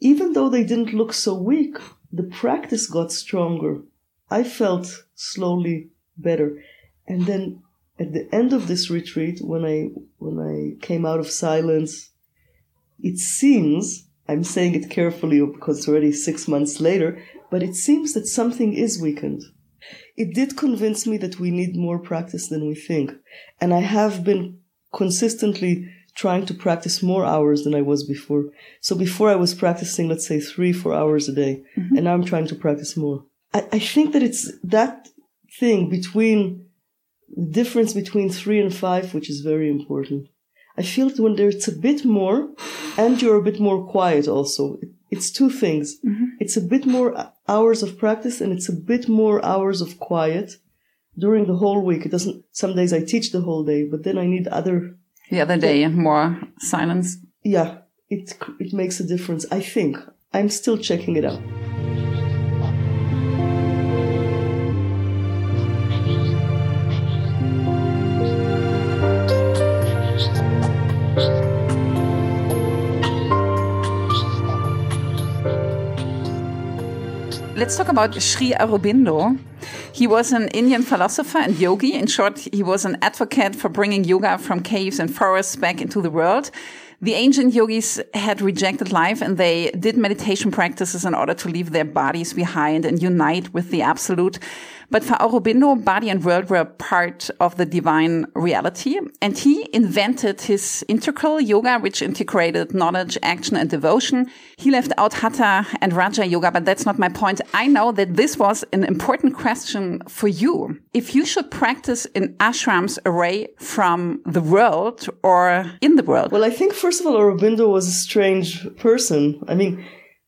even though they didn't look so weak, the practice got stronger. I felt slowly better. And then at the end of this retreat, when I, when I came out of silence, it seems, I'm saying it carefully because it's already six months later, but it seems that something is weakened it did convince me that we need more practice than we think. And I have been consistently trying to practice more hours than I was before. So before I was practicing, let's say three, four hours a day. Mm-hmm. And now I'm trying to practice more. I, I think that it's that thing between the difference between three and five, which is very important. I feel that when there's a bit more and you're a bit more quiet also, it's two things. Mm-hmm. It's a bit more hours of practice and it's a bit more hours of quiet during the whole week. It doesn't, some days I teach the whole day, but then I need other. The other day, and more silence. Yeah, it, it makes a difference. I think. I'm still checking it out. Let's talk about Sri Aurobindo. He was an Indian philosopher and yogi. In short, he was an advocate for bringing yoga from caves and forests back into the world. The ancient yogis had rejected life and they did meditation practices in order to leave their bodies behind and unite with the absolute. But for Aurobindo, body and world were part of the divine reality. And he invented his integral yoga, which integrated knowledge, action, and devotion. He left out Hatha and Raja yoga, but that's not my point. I know that this was an important question for you. If you should practice in ashrams away from the world or in the world. Well, I think first of all, Aurobindo was a strange person. I mean,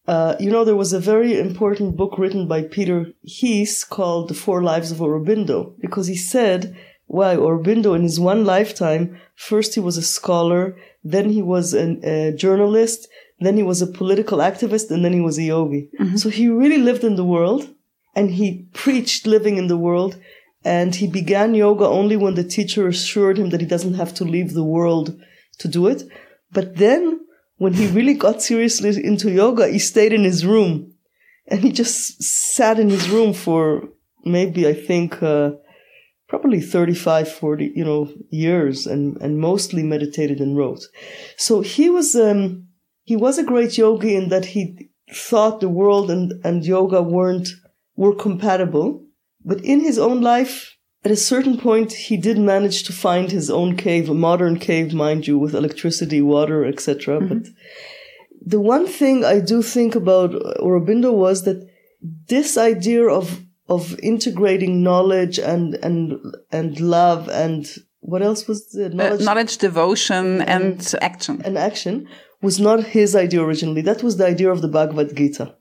uh, you know, there was a very important book written by Peter Heehs called The Four Lives of Aurobindo, because he said why Aurobindo in his one lifetime, first he was a scholar, then he was an, a journalist, then he was a political activist, and then he was a yogi. Mm-hmm. So he really lived in the world and he preached living in the world. And he began yoga only when the teacher assured him that he doesn't have to leave the world to do it. But then when he really got seriously into yoga, he stayed in his room and he just sat in his room for maybe, I think, uh, probably 35, 40, you know, years and, and mostly meditated and wrote. So he was, um, he was a great yogi in that he thought the world and, and yoga weren't, were compatible. But in his own life, at a certain point, he did manage to find his own cave, a modern cave, mind you, with electricity, water, etc. Mm-hmm. But the one thing I do think about Aurobindo was that this idea of of integrating knowledge and and and love and what else was the knowledge, uh, knowledge devotion and, and action and action was not his idea originally. That was the idea of the Bhagavad Gita,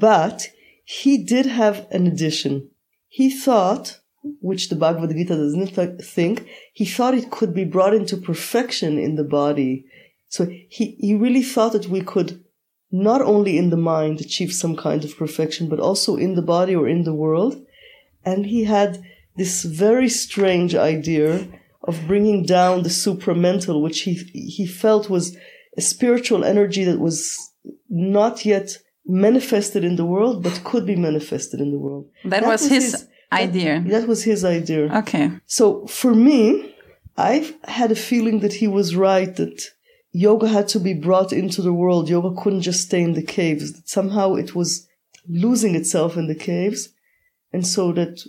but he did have an addition. He thought, which the Bhagavad Gita doesn't think, he thought it could be brought into perfection in the body. So he, he really thought that we could not only in the mind achieve some kind of perfection, but also in the body or in the world. And he had this very strange idea of bringing down the supramental, which he, he felt was a spiritual energy that was not yet manifested in the world, but could be manifested in the world. That, that was, was, his, his idea. That, that was his idea. Okay. So for me, I've had a feeling that he was right that yoga had to be brought into the world. Yoga couldn't just stay in the caves. That Somehow it was losing itself in the caves. And so that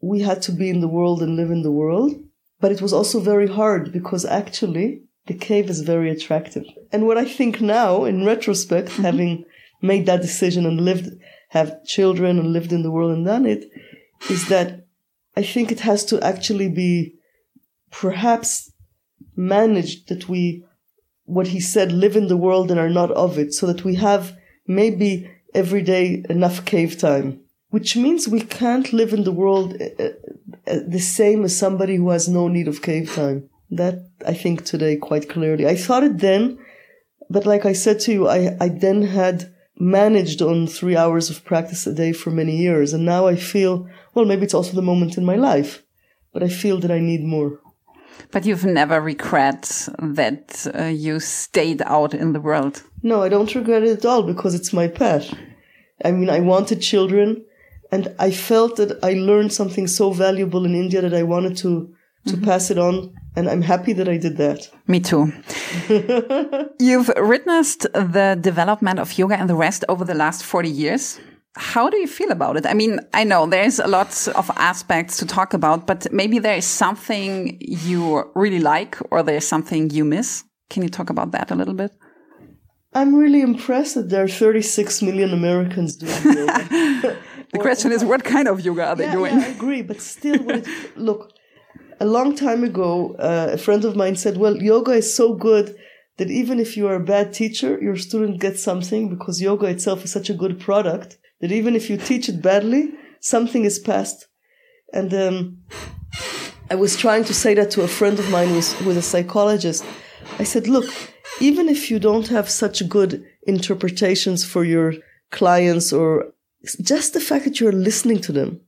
we had to be in the world and live in the world. But it was also very hard because actually the cave is very attractive. And what I think now, in retrospect, mm-hmm. having made that decision and lived, have children and lived in the world and done it, is that I think it has to actually be perhaps managed that we what he said, live in the world and are not of it, so that we have maybe every day enough cave time, which means we can't live in the world uh, uh, uh, the same as somebody who has no need of cave time. That I think today quite clearly. I thought it then, but like I said to you, I, I then had managed on three hours of practice a day for many years. And now I feel, well, maybe it's also the moment in my life, but I feel that I need more. But you've never regret that uh, you stayed out in the world. No, I don't regret it at all because it's my path. I mean, I wanted children and I felt that I learned something so valuable in India that I wanted to to mm -hmm. pass it on and I'm happy that I did that. Me too. You've witnessed the development of yoga and the rest over the last 40 years. How do you feel about it? I mean, I know there's a lot of aspects to talk about, but maybe there is something you really like or there's something you miss. Can you talk about that a little bit? I'm really impressed that there are 36 million Americans doing yoga. the question is, what kind of yoga are they yeah, doing? Yeah, I agree, but still, it, look, a long time ago, uh, a friend of mine said, well, yoga is so good that even if you are a bad teacher, your student gets something because yoga itself is such a good product that even if you teach it badly, something is passed. And um, I was trying to say that to a friend of mine who was, who was a psychologist. I said, look, even if you don't have such good interpretations for your clients or just the fact that you're listening to them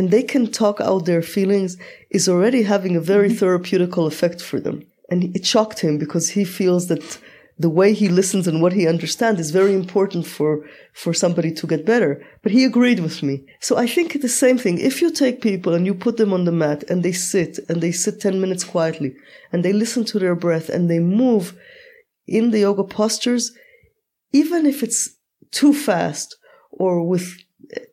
and they can talk out their feelings is already having a very mm-hmm. therapeutical effect for them. And it shocked him because he feels that the way he listens and what he understands is very important for, for somebody to get better. But he agreed with me. So I think the same thing. If you take people and you put them on the mat and they sit and they sit 10 minutes quietly and they listen to their breath and they move in the yoga postures, even if it's too fast or with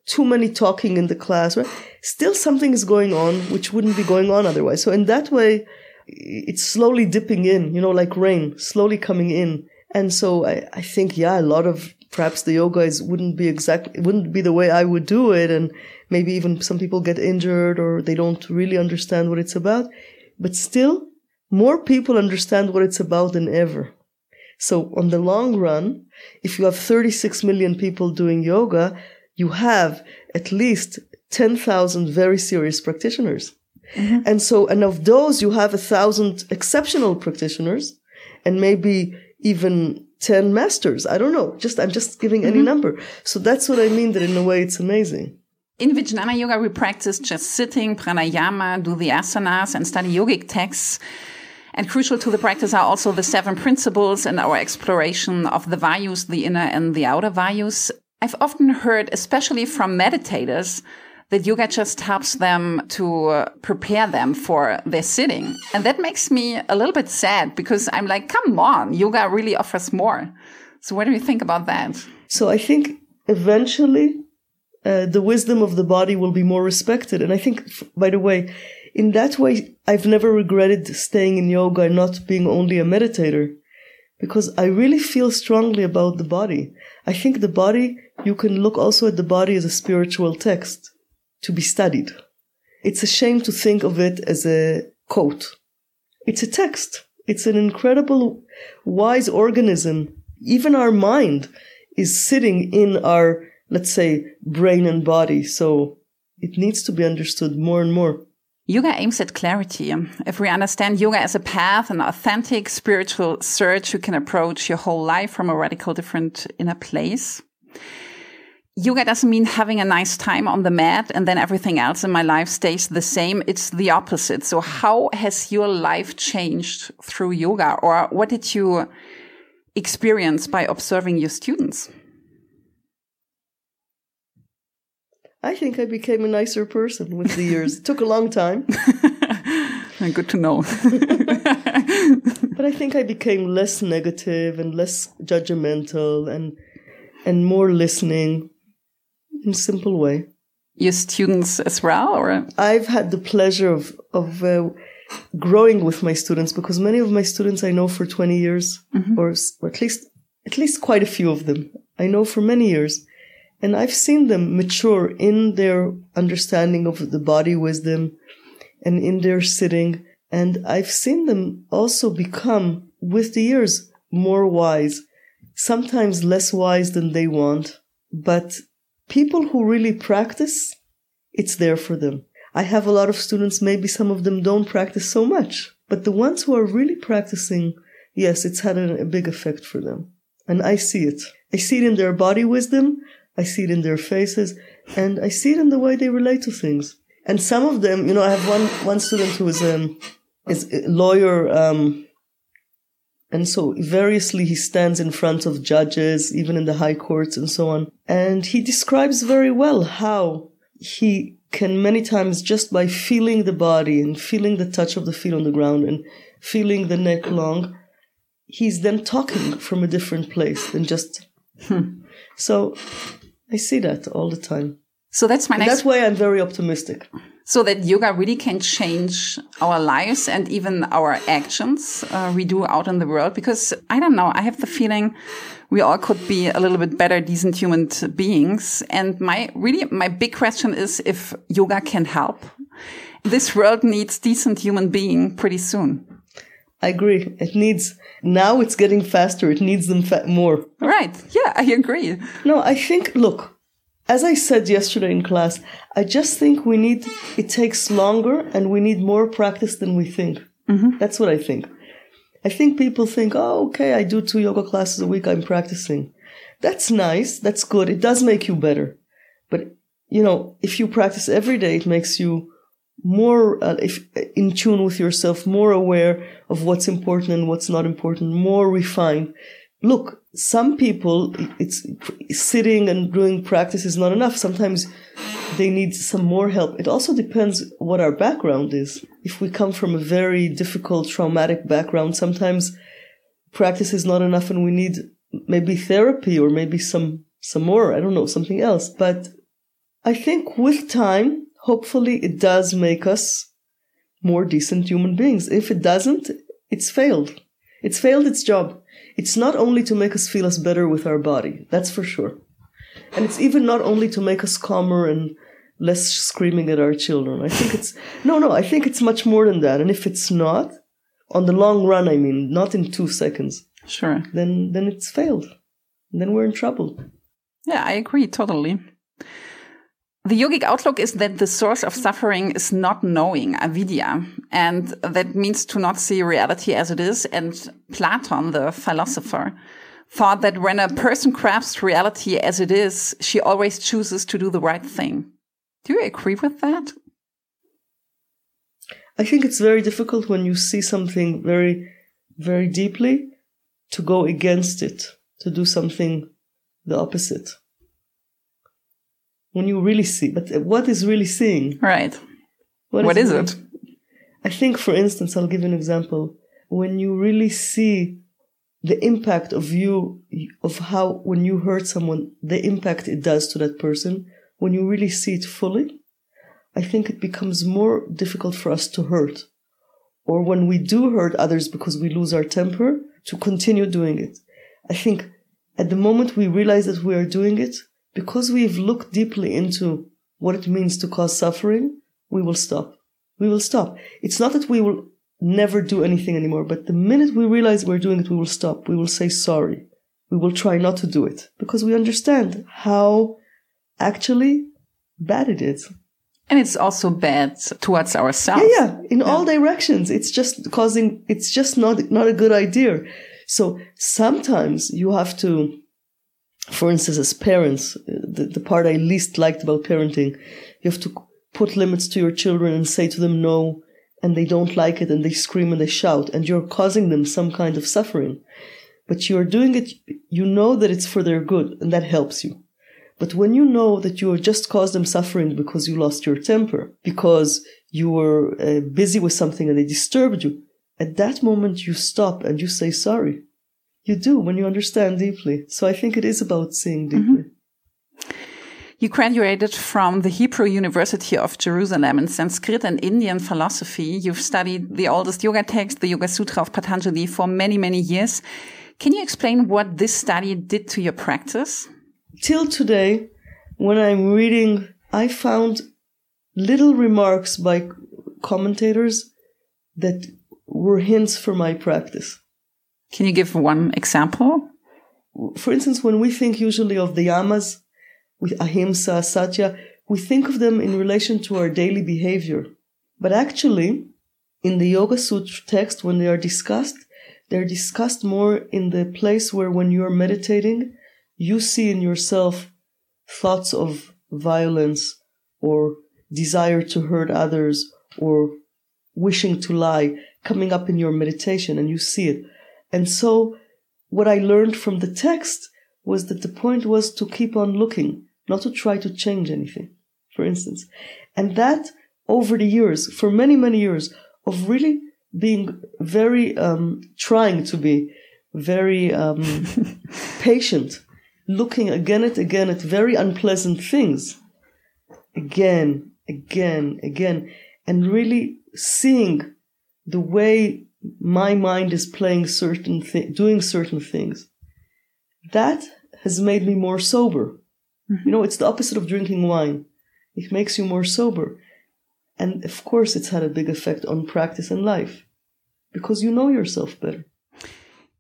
too many talking in the class, right? Still something is going on which wouldn't be going on otherwise. So in that way, it's slowly dipping in, you know, like rain, slowly coming in. And so I, I think, yeah, a lot of perhaps the yoga is wouldn't be exactly wouldn't be the way I would do it, and maybe even some people get injured or they don't really understand what it's about. But still, more people understand what it's about than ever. So on the long run, if you have 36 million people doing yoga, you have at least 10,000 very serious practitioners. Mm-hmm. And so, and of those, you have a thousand exceptional practitioners and maybe even 10 masters. I don't know. Just, I'm just giving any mm-hmm. number. So that's what I mean that in a way it's amazing. In Vijnana Yoga, we practice just sitting, pranayama, do the asanas, and study yogic texts. And crucial to the practice are also the seven principles and our exploration of the vayus, the inner and the outer vayus. I've often heard, especially from meditators, that yoga just helps them to uh, prepare them for their sitting. And that makes me a little bit sad because I'm like, come on, yoga really offers more. So what do you think about that? So I think eventually uh, the wisdom of the body will be more respected. And I think, by the way, in that way, I've never regretted staying in yoga and not being only a meditator because I really feel strongly about the body. I think the body, you can look also at the body as a spiritual text to be studied. It's a shame to think of it as a quote. It's a text. It's an incredible, wise organism. Even our mind is sitting in our, let's say, brain and body. So it needs to be understood more and more. Yoga aims at clarity. If we understand yoga as a path, an authentic spiritual search, you can approach your whole life from a radical different inner place yoga doesn't mean having a nice time on the mat and then everything else in my life stays the same. It's the opposite. So how has your life changed through yoga or what did you experience by observing your students? I think I became a nicer person with the years. it took a long time. Good to know. but I think I became less negative and less judgmental and and more listening in a simple way. Your students as well, or I've had the pleasure of of uh, growing with my students because many of my students I know for twenty years, mm-hmm. or, or at least at least quite a few of them I know for many years, and I've seen them mature in their understanding of the body wisdom, and in their sitting, and I've seen them also become with the years more wise, sometimes less wise than they want, but people who really practice, it's there for them. I have a lot of students, maybe some of them don't practice so much, but the ones who are really practicing, yes, it's had a, big effect for them. And I see it. I see it in their body wisdom. I see it in their faces and I see it in the way they relate to things. And some of them, you know, I have one, one student who is, um, is a lawyer, um, and so variously he stands in front of judges, even in the high courts and so on. And he describes very well how he can many times just by feeling the body and feeling the touch of the feet on the ground and feeling the neck long, he's then talking from a different place than just. Hmm. So I see that all the time. So that's my and next. That's why I'm very optimistic so that yoga really can change our lives and even our actions uh, we do out in the world. Because I don't know, I have the feeling we all could be a little bit better, decent human beings. And my really, my big question is if yoga can help. This world needs decent human being pretty soon. I agree. It needs, now it's getting faster. It needs them more. Right. Yeah, I agree. No, I think, look, as I said yesterday in class, I just think we need, it takes longer and we need more practice than we think. Mm-hmm. That's what I think. I think people think, oh, okay, I do two yoga classes a week, I'm practicing. That's nice. That's good. It does make you better. But, you know, if you practice every day, it makes you more uh, if, in tune with yourself, more aware of what's important and what's not important, more refined look, some people, it's sitting and doing practice is not enough. Sometimes they need some more help. It also depends what our background is. If we come from a very difficult, traumatic background, sometimes practice is not enough and we need maybe therapy or maybe some, some more, I don't know, something else. But I think with time, hopefully it does make us more decent human beings. If it doesn't, it's failed. It's failed its job. It's not only to make us feel us better with our body, that's for sure. And it's even not only to make us calmer and less screaming at our children. I think it's, no, no, I think it's much more than that. And if it's not, on the long run, I mean, not in two seconds. Sure. Then, then it's failed. then we're in trouble. Yeah, I agree totally. The yogic outlook is that the source of suffering is not knowing, avidya, and that means to not see reality as it is. And Platon, the philosopher, thought that when a person grasps reality as it is, she always chooses to do the right thing. Do you agree with that? I think it's very difficult when you see something very, very deeply to go against it, to do something the opposite. When you really see, but what is really seeing? Right. what, what is, is it? I think, for instance, I'll give an example. When you really see the impact of you, of how when you hurt someone, the impact it does to that person, when you really see it fully, I think it becomes more difficult for us to hurt. Or when we do hurt others because we lose our temper, to continue doing it. I think at the moment we realize that we are doing it, because we've looked deeply into what it means to cause suffering, we will stop. We will stop. It's not that we will never do anything anymore, but the minute we realize we're doing it, we will stop. We will say sorry. We will try not to do it because we understand how actually bad it is. And it's also bad towards ourselves. Yeah, yeah. In yeah. all directions. It's just causing, it's just not, not a good idea. So sometimes you have to, for instance, as parents, the, the part I least liked about parenting, you have to put limits to your children and say to them no, and they don't like it and they scream and they shout and you're causing them some kind of suffering. But you're doing it, you know that it's for their good and that helps you. But when you know that you have just caused them suffering because you lost your temper, because you were uh, busy with something and they disturbed you, at that moment you stop and you say sorry. You do when you understand deeply. So I think it is about seeing mm-hmm. deeply. Mm-hmm. You graduated from the Hebrew University of Jerusalem in Sanskrit and Indian philosophy. You've studied the oldest yoga text, the Yoga Sutra of Patanjali, for many, many years. Can you explain what this study did to your practice? till today, when I'm reading, I found little remarks by commentators that were hints for my practice. Can you give one example? For instance, when we think usually of the yamas, with ahimsa, satya, we think of them in relation to our daily behavior. But actually, in the Yoga Sutra text, when they are discussed, they're discussed more in the place where when you're meditating, you see in yourself thoughts of violence or desire to hurt others or wishing to lie coming up in your meditation and you see it. And so what I learned from the text was that the point was to keep on looking, not to try to change anything, for instance. And that over the years, for many, many years of really being very, um, trying to be very um, patient looking again and again at very unpleasant things, again, again, again, and really seeing the way my mind is playing certain thi- doing certain things. That has made me more sober. Mm-hmm. You know, it's the opposite of drinking wine. It makes you more sober. And of course, it's had a big effect on practice and life because you know yourself better.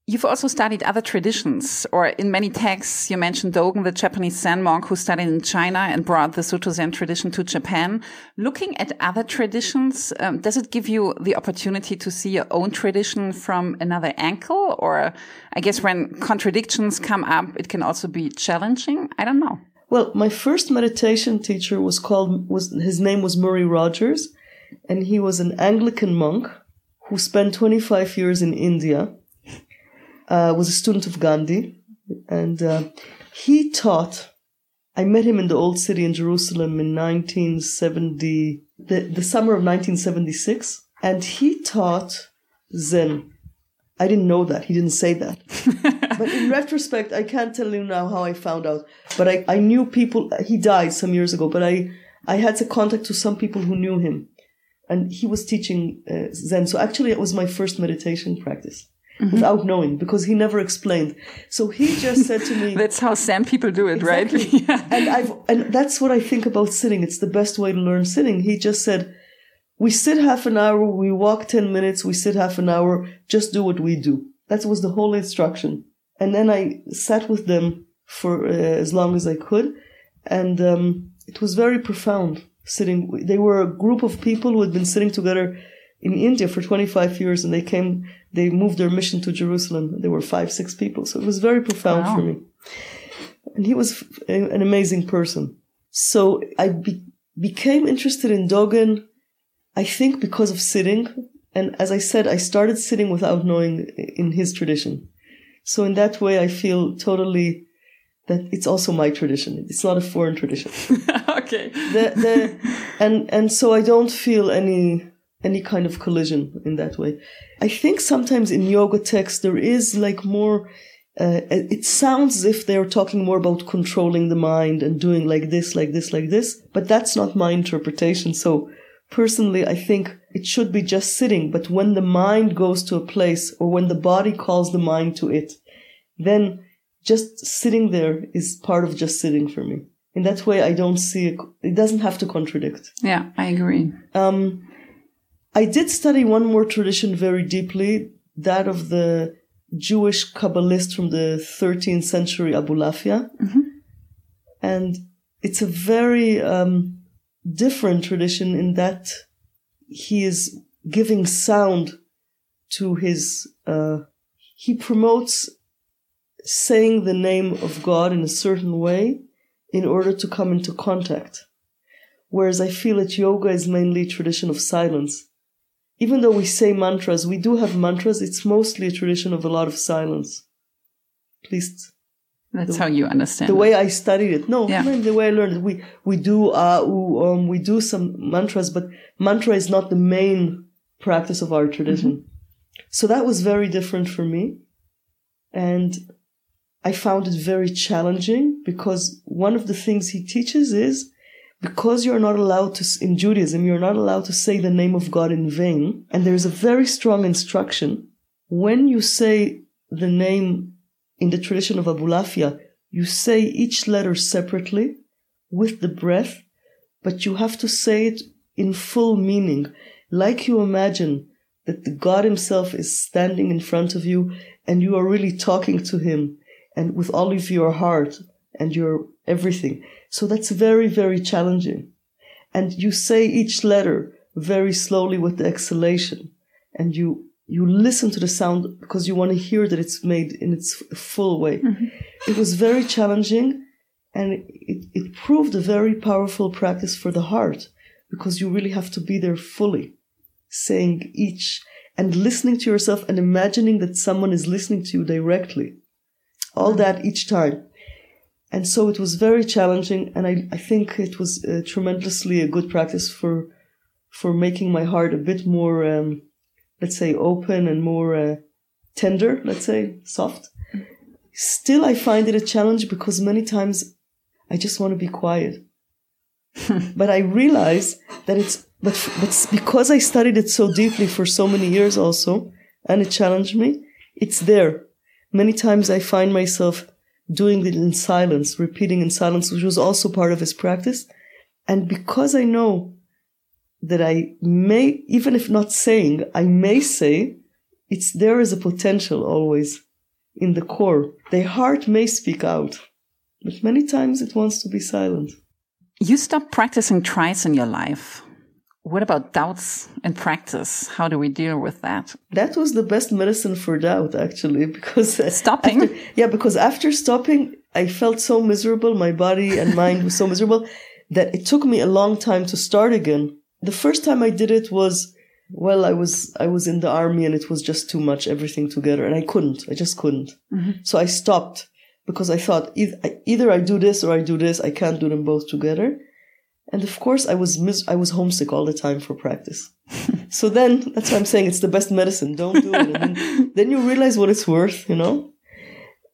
You've also studied other traditions, or in many texts, you mentioned Dogen, the Japanese Zen monk who studied in China and brought the Soto Zen tradition to Japan. Looking at other traditions, um, does it give you the opportunity to see your own tradition from another angle? Or I guess when contradictions come up, it can also be challenging? I don't know. Well, my first meditation teacher was called, was, his name was Murray Rogers, and he was an Anglican monk who spent 25 years in India uh, was a student of Gandhi, and uh, he taught. I met him in the old city in Jerusalem in 1970, the, the summer of 1976, and he taught Zen. I didn't know that. He didn't say that. but in retrospect, I can't tell you now how I found out. But I, I knew people, he died some years ago, but I, I had a contact to some people who knew him. And he was teaching uh, Zen. So actually, it was my first meditation practice mm-hmm. without knowing because he never explained. So he just said to me, "That's how Sam people do it, exactly. right?" yeah. And I've and that's what I think about sitting. It's the best way to learn sitting. He just said, "We sit half an hour, we walk ten minutes, we sit half an hour. Just do what we do." That was the whole instruction. And then I sat with them for uh, as long as I could, and um, it was very profound sitting. They were a group of people who had been sitting together in India for 25 years and they came, they moved their mission to Jerusalem. There were five, six people. So it was very profound wow. for me. And he was an amazing person. So I be- became interested in Dogen, I think because of sitting. And as I said, I started sitting without knowing in his tradition. So in that way, I feel totally that it's also my tradition. It's not a foreign tradition. okay. The, the, and, and so I don't feel any, any kind of collision in that way. I think sometimes in yoga texts, there is like more, uh, it sounds as if they're talking more about controlling the mind and doing like this, like this, like this, but that's not my interpretation. So personally, I think it should be just sitting, but when the mind goes to a place or when the body calls the mind to it, then just sitting there is part of just sitting for me. In that way, I don't see it. It doesn't have to contradict. Yeah, I agree. Um, I did study one more tradition very deeply, that of the Jewish Kabbalist from the 13th century, Abulafia. Mm-hmm. And it's a very um, different tradition in that he is giving sound to his, uh, he promotes saying the name of God in a certain way in order to come into contact. Whereas I feel that yoga is mainly a tradition of silence. Even though we say mantras, we do have mantras, it's mostly a tradition of a lot of silence. At least that's the, how you understand the it. way I studied it. No, yeah. the way I learned it. We we do uh, um, we do some mantras, but mantra is not the main practice of our tradition. Mm-hmm. So that was very different for me, and I found it very challenging because one of the things he teaches is because you're not allowed to, in Judaism, you're not allowed to say the name of God in vain. And there's a very strong instruction. When you say the name in the tradition of Abulafia, you say each letter separately with the breath, but you have to say it in full meaning, like you imagine that the God himself is standing in front of you and you are really talking to him and with all of your heart and your everything. So that's very, very challenging. And you say each letter very slowly with the exhalation and you, you listen to the sound because you want to hear that it's made in its full way. Mm-hmm. It was very challenging and it, it proved a very powerful practice for the heart because you really have to be there fully saying each and listening to yourself and imagining that someone is listening to you directly all that each time. And so it was very challenging. And I, I think it was uh, tremendously a good practice for, for making my heart a bit more, um, let's say, open and more uh, tender, let's say, soft. Still, I find it a challenge because many times I just want to be quiet. but I realize that it's, but, but because I studied it so deeply for so many years also, and it challenged me, it's there. Many times I find myself doing it in silence, repeating in silence, which was also part of his practice. And because I know that I may, even if not saying, I may say, it's there as a potential always in the core. The heart may speak out, but many times it wants to be silent. You stopped practicing twice in your life. What about doubts in practice? How do we deal with that? That was the best medicine for doubt, actually, because stopping. After, yeah, because after stopping, I felt so miserable. My body and mind was so miserable that it took me a long time to start again. The first time I did it was, well, I was, I was in the army and it was just too much, everything together. And I couldn't, I just couldn't. Mm-hmm. So I stopped because I thought either I do this or I do this. I can't do them both together. And of course, I was mis- I was homesick all the time for practice. so then, that's why I'm saying it's the best medicine. Don't do it. And then, then you realize what it's worth, you know.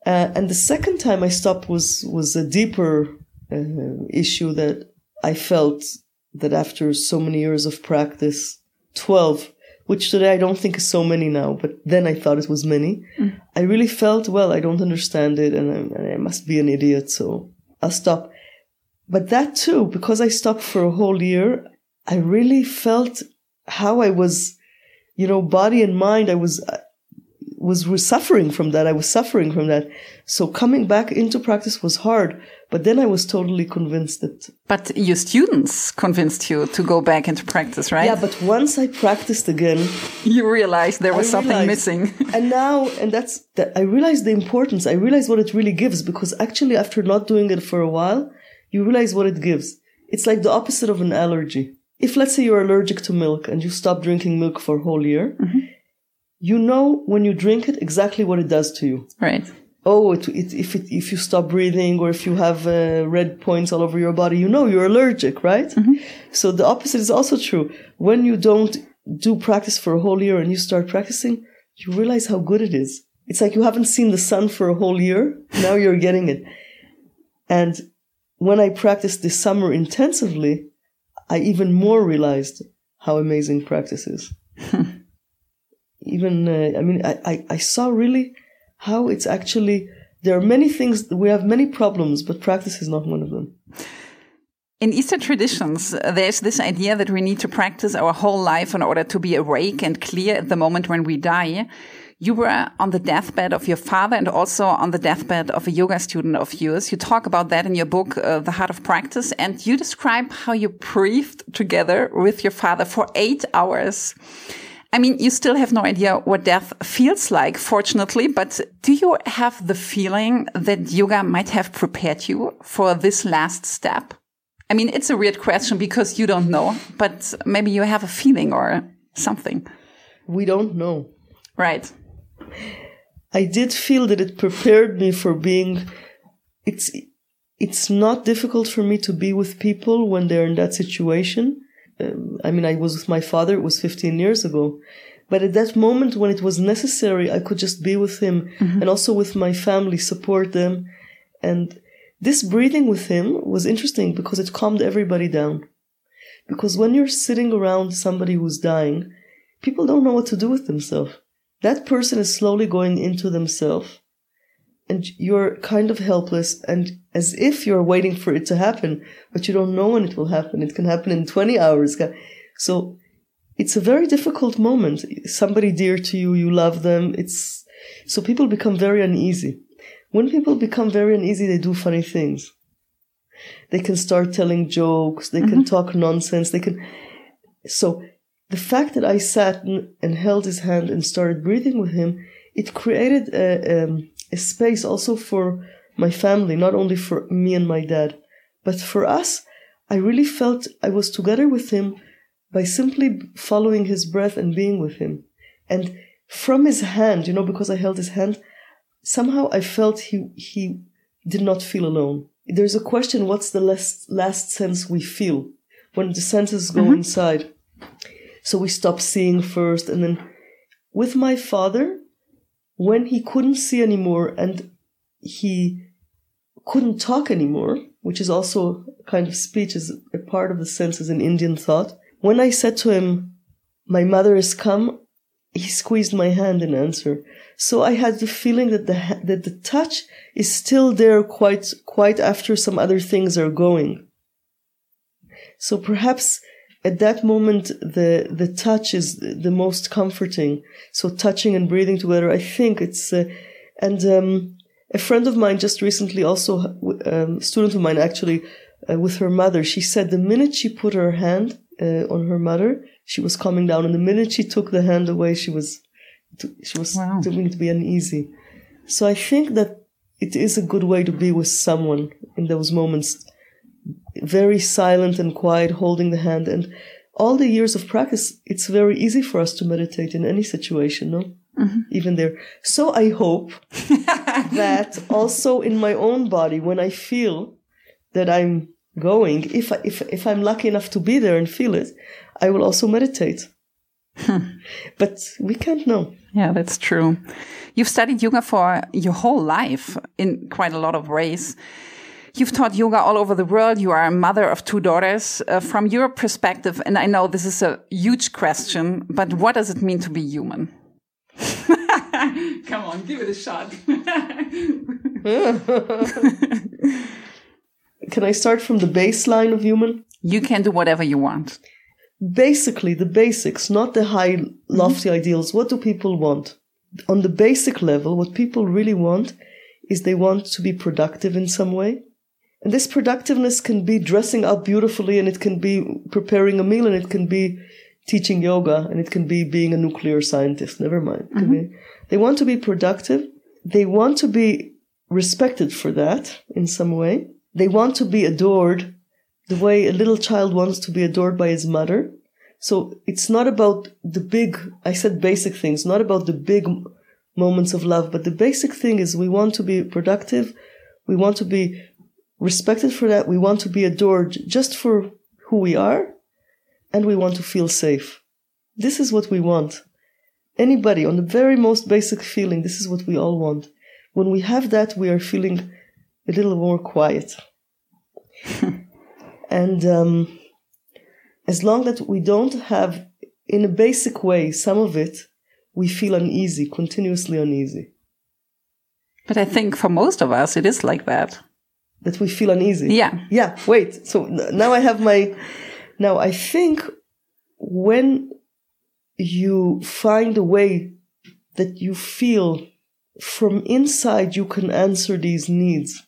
Uh, and the second time I stopped was was a deeper uh, issue that I felt that after so many years of practice, twelve, which today I don't think is so many now, but then I thought it was many. Mm. I really felt well. I don't understand it, and I, and I must be an idiot, so I'll stop. But that too, because I stopped for a whole year, I really felt how I was, you know, body and mind. I was, uh, was, was suffering from that. I was suffering from that. So coming back into practice was hard. But then I was totally convinced that. But your students convinced you to go back into practice, right? Yeah, but once I practiced again, you realized there was I something realized, missing. and now, and that's that I realized the importance. I realized what it really gives because actually, after not doing it for a while, you realize what it gives. It's like the opposite of an allergy. If let's say you're allergic to milk and you stop drinking milk for a whole year, mm-hmm. you know when you drink it exactly what it does to you. Right oh, it, it, if it, if you stop breathing or if you have uh, red points all over your body, you know you're allergic, right? Mm-hmm. So the opposite is also true. When you don't do practice for a whole year and you start practicing, you realize how good it is. It's like you haven't seen the sun for a whole year. Now you're getting it. And when I practiced this summer intensively, I even more realized how amazing practice is. even, uh, I mean, I, I, I saw really how it's actually there are many things we have many problems but practice is not one of them in Eastern traditions, there's this idea that we need to practice our whole life in order to be awake and clear at the moment when we die. You were on the deathbed of your father and also on the deathbed of a yoga student of yours. You talk about that in your book, uh, The Heart of Practice, and you describe how you breathed together with your father for eight hours. I mean, you still have no idea what death feels like, fortunately, but do you have the feeling that yoga might have prepared you for this last step? I mean, it's a weird question because you don't know, but maybe you have a feeling or something. We don't know. Right. I did feel that it prepared me for being, it's, it's not difficult for me to be with people when they're in that situation um, I mean, I was with my father, it was 15 years ago. But at that moment when it was necessary, I could just be with him mm-hmm. and also with my family, support them. And this breathing with him was interesting because it calmed everybody down. Because when you're sitting around somebody who's dying, people don't know what to do with themselves. That person is slowly going into themselves and you're kind of helpless and as if you're waiting for it to happen, but you don't know when it will happen. It can happen in 20 hours. So it's a very difficult moment. Somebody dear to you, you love them. It's, so people become very uneasy. When people become very uneasy, they do funny things. They can start telling jokes. They mm-hmm. can talk nonsense. They can, so the fact that I sat and held his hand and started breathing with him, it created a, um, a space also for my family, not only for me and my dad, but for us. I really felt I was together with him by simply following his breath and being with him. And from his hand, you know, because I held his hand, somehow I felt he, he did not feel alone. There's a question, what's the last, last sense we feel when the senses go mm-hmm. inside? So we stopped seeing first. And then with my father, when he couldn't see anymore and he couldn't talk anymore, which is also kind of speech, is a part of the senses in Indian thought. When I said to him, My mother has come, he squeezed my hand in answer. So I had the feeling that the that the touch is still there quite quite after some other things are going. So perhaps at that moment the the touch is the most comforting. So touching and breathing together i think it's uh, and um, a friend of mine just recently also um, student of mine actually uh, with her mother she said the minute she put her hand uh, on her mother she was calming down. And the minute she took the hand away she was she was wow. doing to be uneasy. So i think that it is a good way to be with someone in those moments very silent and quiet, holding the hand. And all the years of practice, it's very easy for us to meditate in any situation, no? Mm-hmm. Even there. So I hope that also in my own body, when I feel that I'm going, if I, if if I'm lucky enough to be there and feel it, I will also meditate. but we can't know. Yeah, that's true. You've studied yoga for your whole life in quite a lot of ways. You've taught yoga all over the world. You are a mother of two daughters. Uh, from your perspective, and I know this is a huge question, but what does it mean to be human? Come on, give it a shot. can I start from the baseline of human? You can do whatever you want. Basically, the basics, not the high, lofty mm -hmm. ideals. What do people want? on the basic level, what people really want is they want to be productive in some way. And this productiveness can be dressing up beautifully and it can be preparing a meal and it can be teaching yoga and it can be being a nuclear scientist. Never mind. Mm-hmm. They want to be productive. They want to be respected for that in some way. They want to be adored the way a little child wants to be adored by his mother. So it's not about the big, I said basic things, not about the big moments of love, but the basic thing is we want to be productive. We want to be respected for that. We want to be adored just for who we are. And we want to feel safe. This is what we want. Anybody on the very most basic feeling, this is what we all want. When we have that, we are feeling a little more quiet. and um, as long that we don't have, in a basic way, some of it, we feel uneasy, continuously uneasy. But I think for most of us, it is like that. That we feel uneasy. Yeah. Yeah. Wait. So now I have my. Now I think when you find a way that you feel from inside you can answer these needs,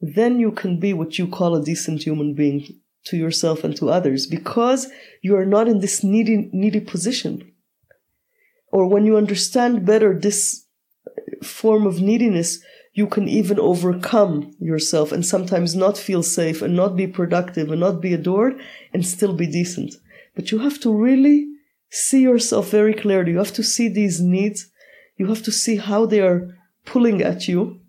then you can be what you call a decent human being to yourself and to others because you are not in this needy, needy position or when you understand better this form of neediness, you can even overcome yourself and sometimes not feel safe and not be productive and not be adored and still be decent. But you have to really see yourself very clearly. You have to see these needs. You have to see how they are pulling at you.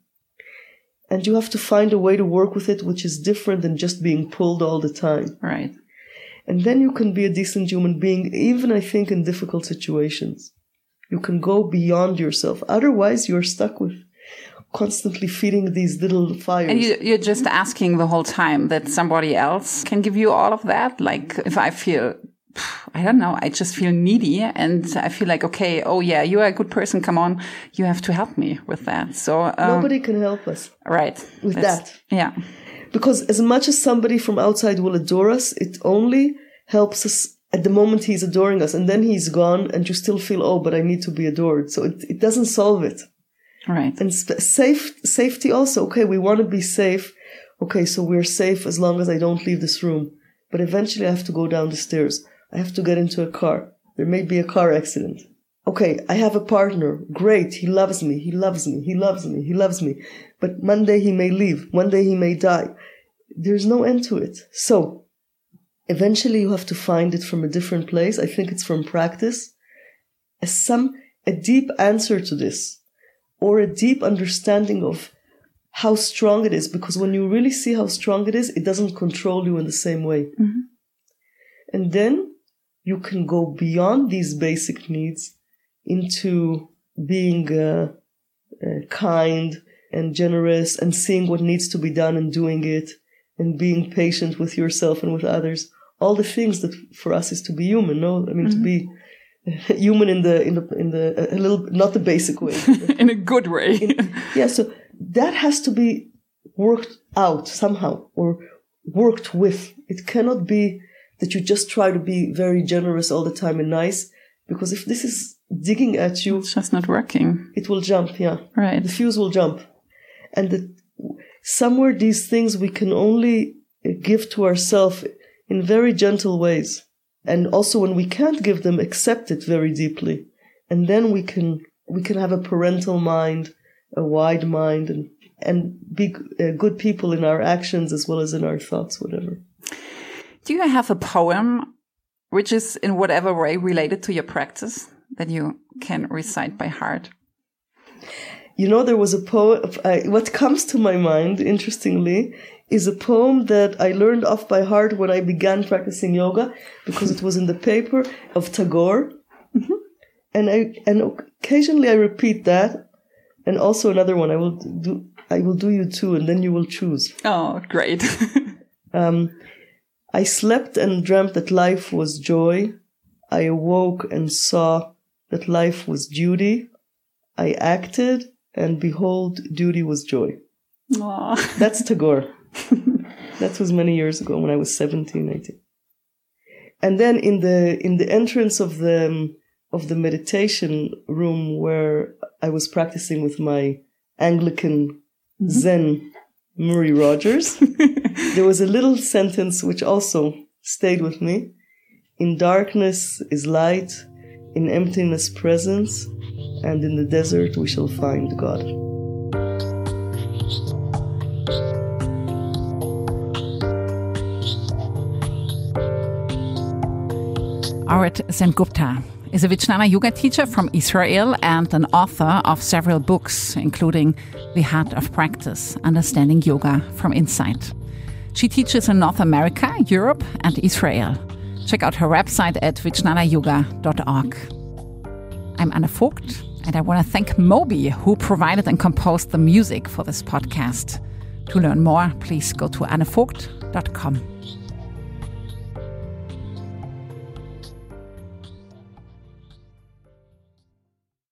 And you have to find a way to work with it, which is different than just being pulled all the time. Right. And then you can be a decent human being, even I think in difficult situations. You can go beyond yourself. Otherwise, you're stuck with constantly feeding these little fires. And you, are just asking the whole time that somebody else can give you all of that. Like if I feel, I don't know, I just feel needy and I feel like, okay, oh yeah, you are a good person. Come on. You have to help me with that. So um, nobody can help us. Right. With that. Yeah. Because as much as somebody from outside will adore us, it only helps us at the moment he's adoring us and then he's gone and you still feel oh but i need to be adored so it, it doesn't solve it right. And safe safety also. Okay we want to be safe. Okay so we're safe as long as i don't leave this room. But eventually i have to go down the stairs. I have to get into a car. There may be a car accident. Okay i have a partner. Great. He loves me. He loves me. He loves me. He loves me. But one day he may leave. One day he may die. There's no end to it. So eventually you have to find it from a different place. I think it's from practice. As some, a deep answer to this or a deep understanding of how strong it is. Because when you really see how strong it is, it doesn't control you in the same way. Mm-hmm. And then you can go beyond these basic needs into being uh, uh, kind and generous and seeing what needs to be done and doing it and being patient with yourself and with others all the things that for us is to be human. No, I mean mm-hmm. to be human in the in the in the a little not the basic way, in a good way. in, yeah, so that has to be worked out somehow or worked with. It cannot be that you just try to be very generous all the time and nice because if this is digging at you, it's just not working. It will jump. Yeah, right. The fuse will jump, and the, somewhere these things we can only give to ourselves in very gentle ways. And also when we can't give them, accept it very deeply. And then we can, we can have a parental mind, a wide mind and, and be uh, good people in our actions as well as in our thoughts, whatever. Do you have a poem which is in whatever way related to your practice that you can recite by heart? You know, there was a poem, uh, what comes to my mind, interestingly, is a poem that I learned off by heart when I began practicing yoga because it was in the paper of Tagore. Mm-hmm. And I and occasionally I repeat that and also another one I will do I will do you two and then you will choose. Oh, great. um, I slept and dreamt that life was joy. I awoke and saw that life was duty. I acted and behold duty was joy. Aww. That's Tagore. that was many years ago when I was 17, 18. And then in the in the entrance of the um, of the meditation room where I was practicing with my Anglican Zen Murray Rogers, there was a little sentence which also stayed with me. In darkness is light, in emptiness presence, and in the desert we shall find God. Orit Sengupta is a Vijnana yoga teacher from Israel and an author of several books, including The Heart of Practice Understanding Yoga from Inside. She teaches in North America, Europe, and Israel. Check out her website at vijnanayoga.org. I'm Anna Vogt, and I want to thank Moby, who provided and composed the music for this podcast. To learn more, please go to annavogt.com.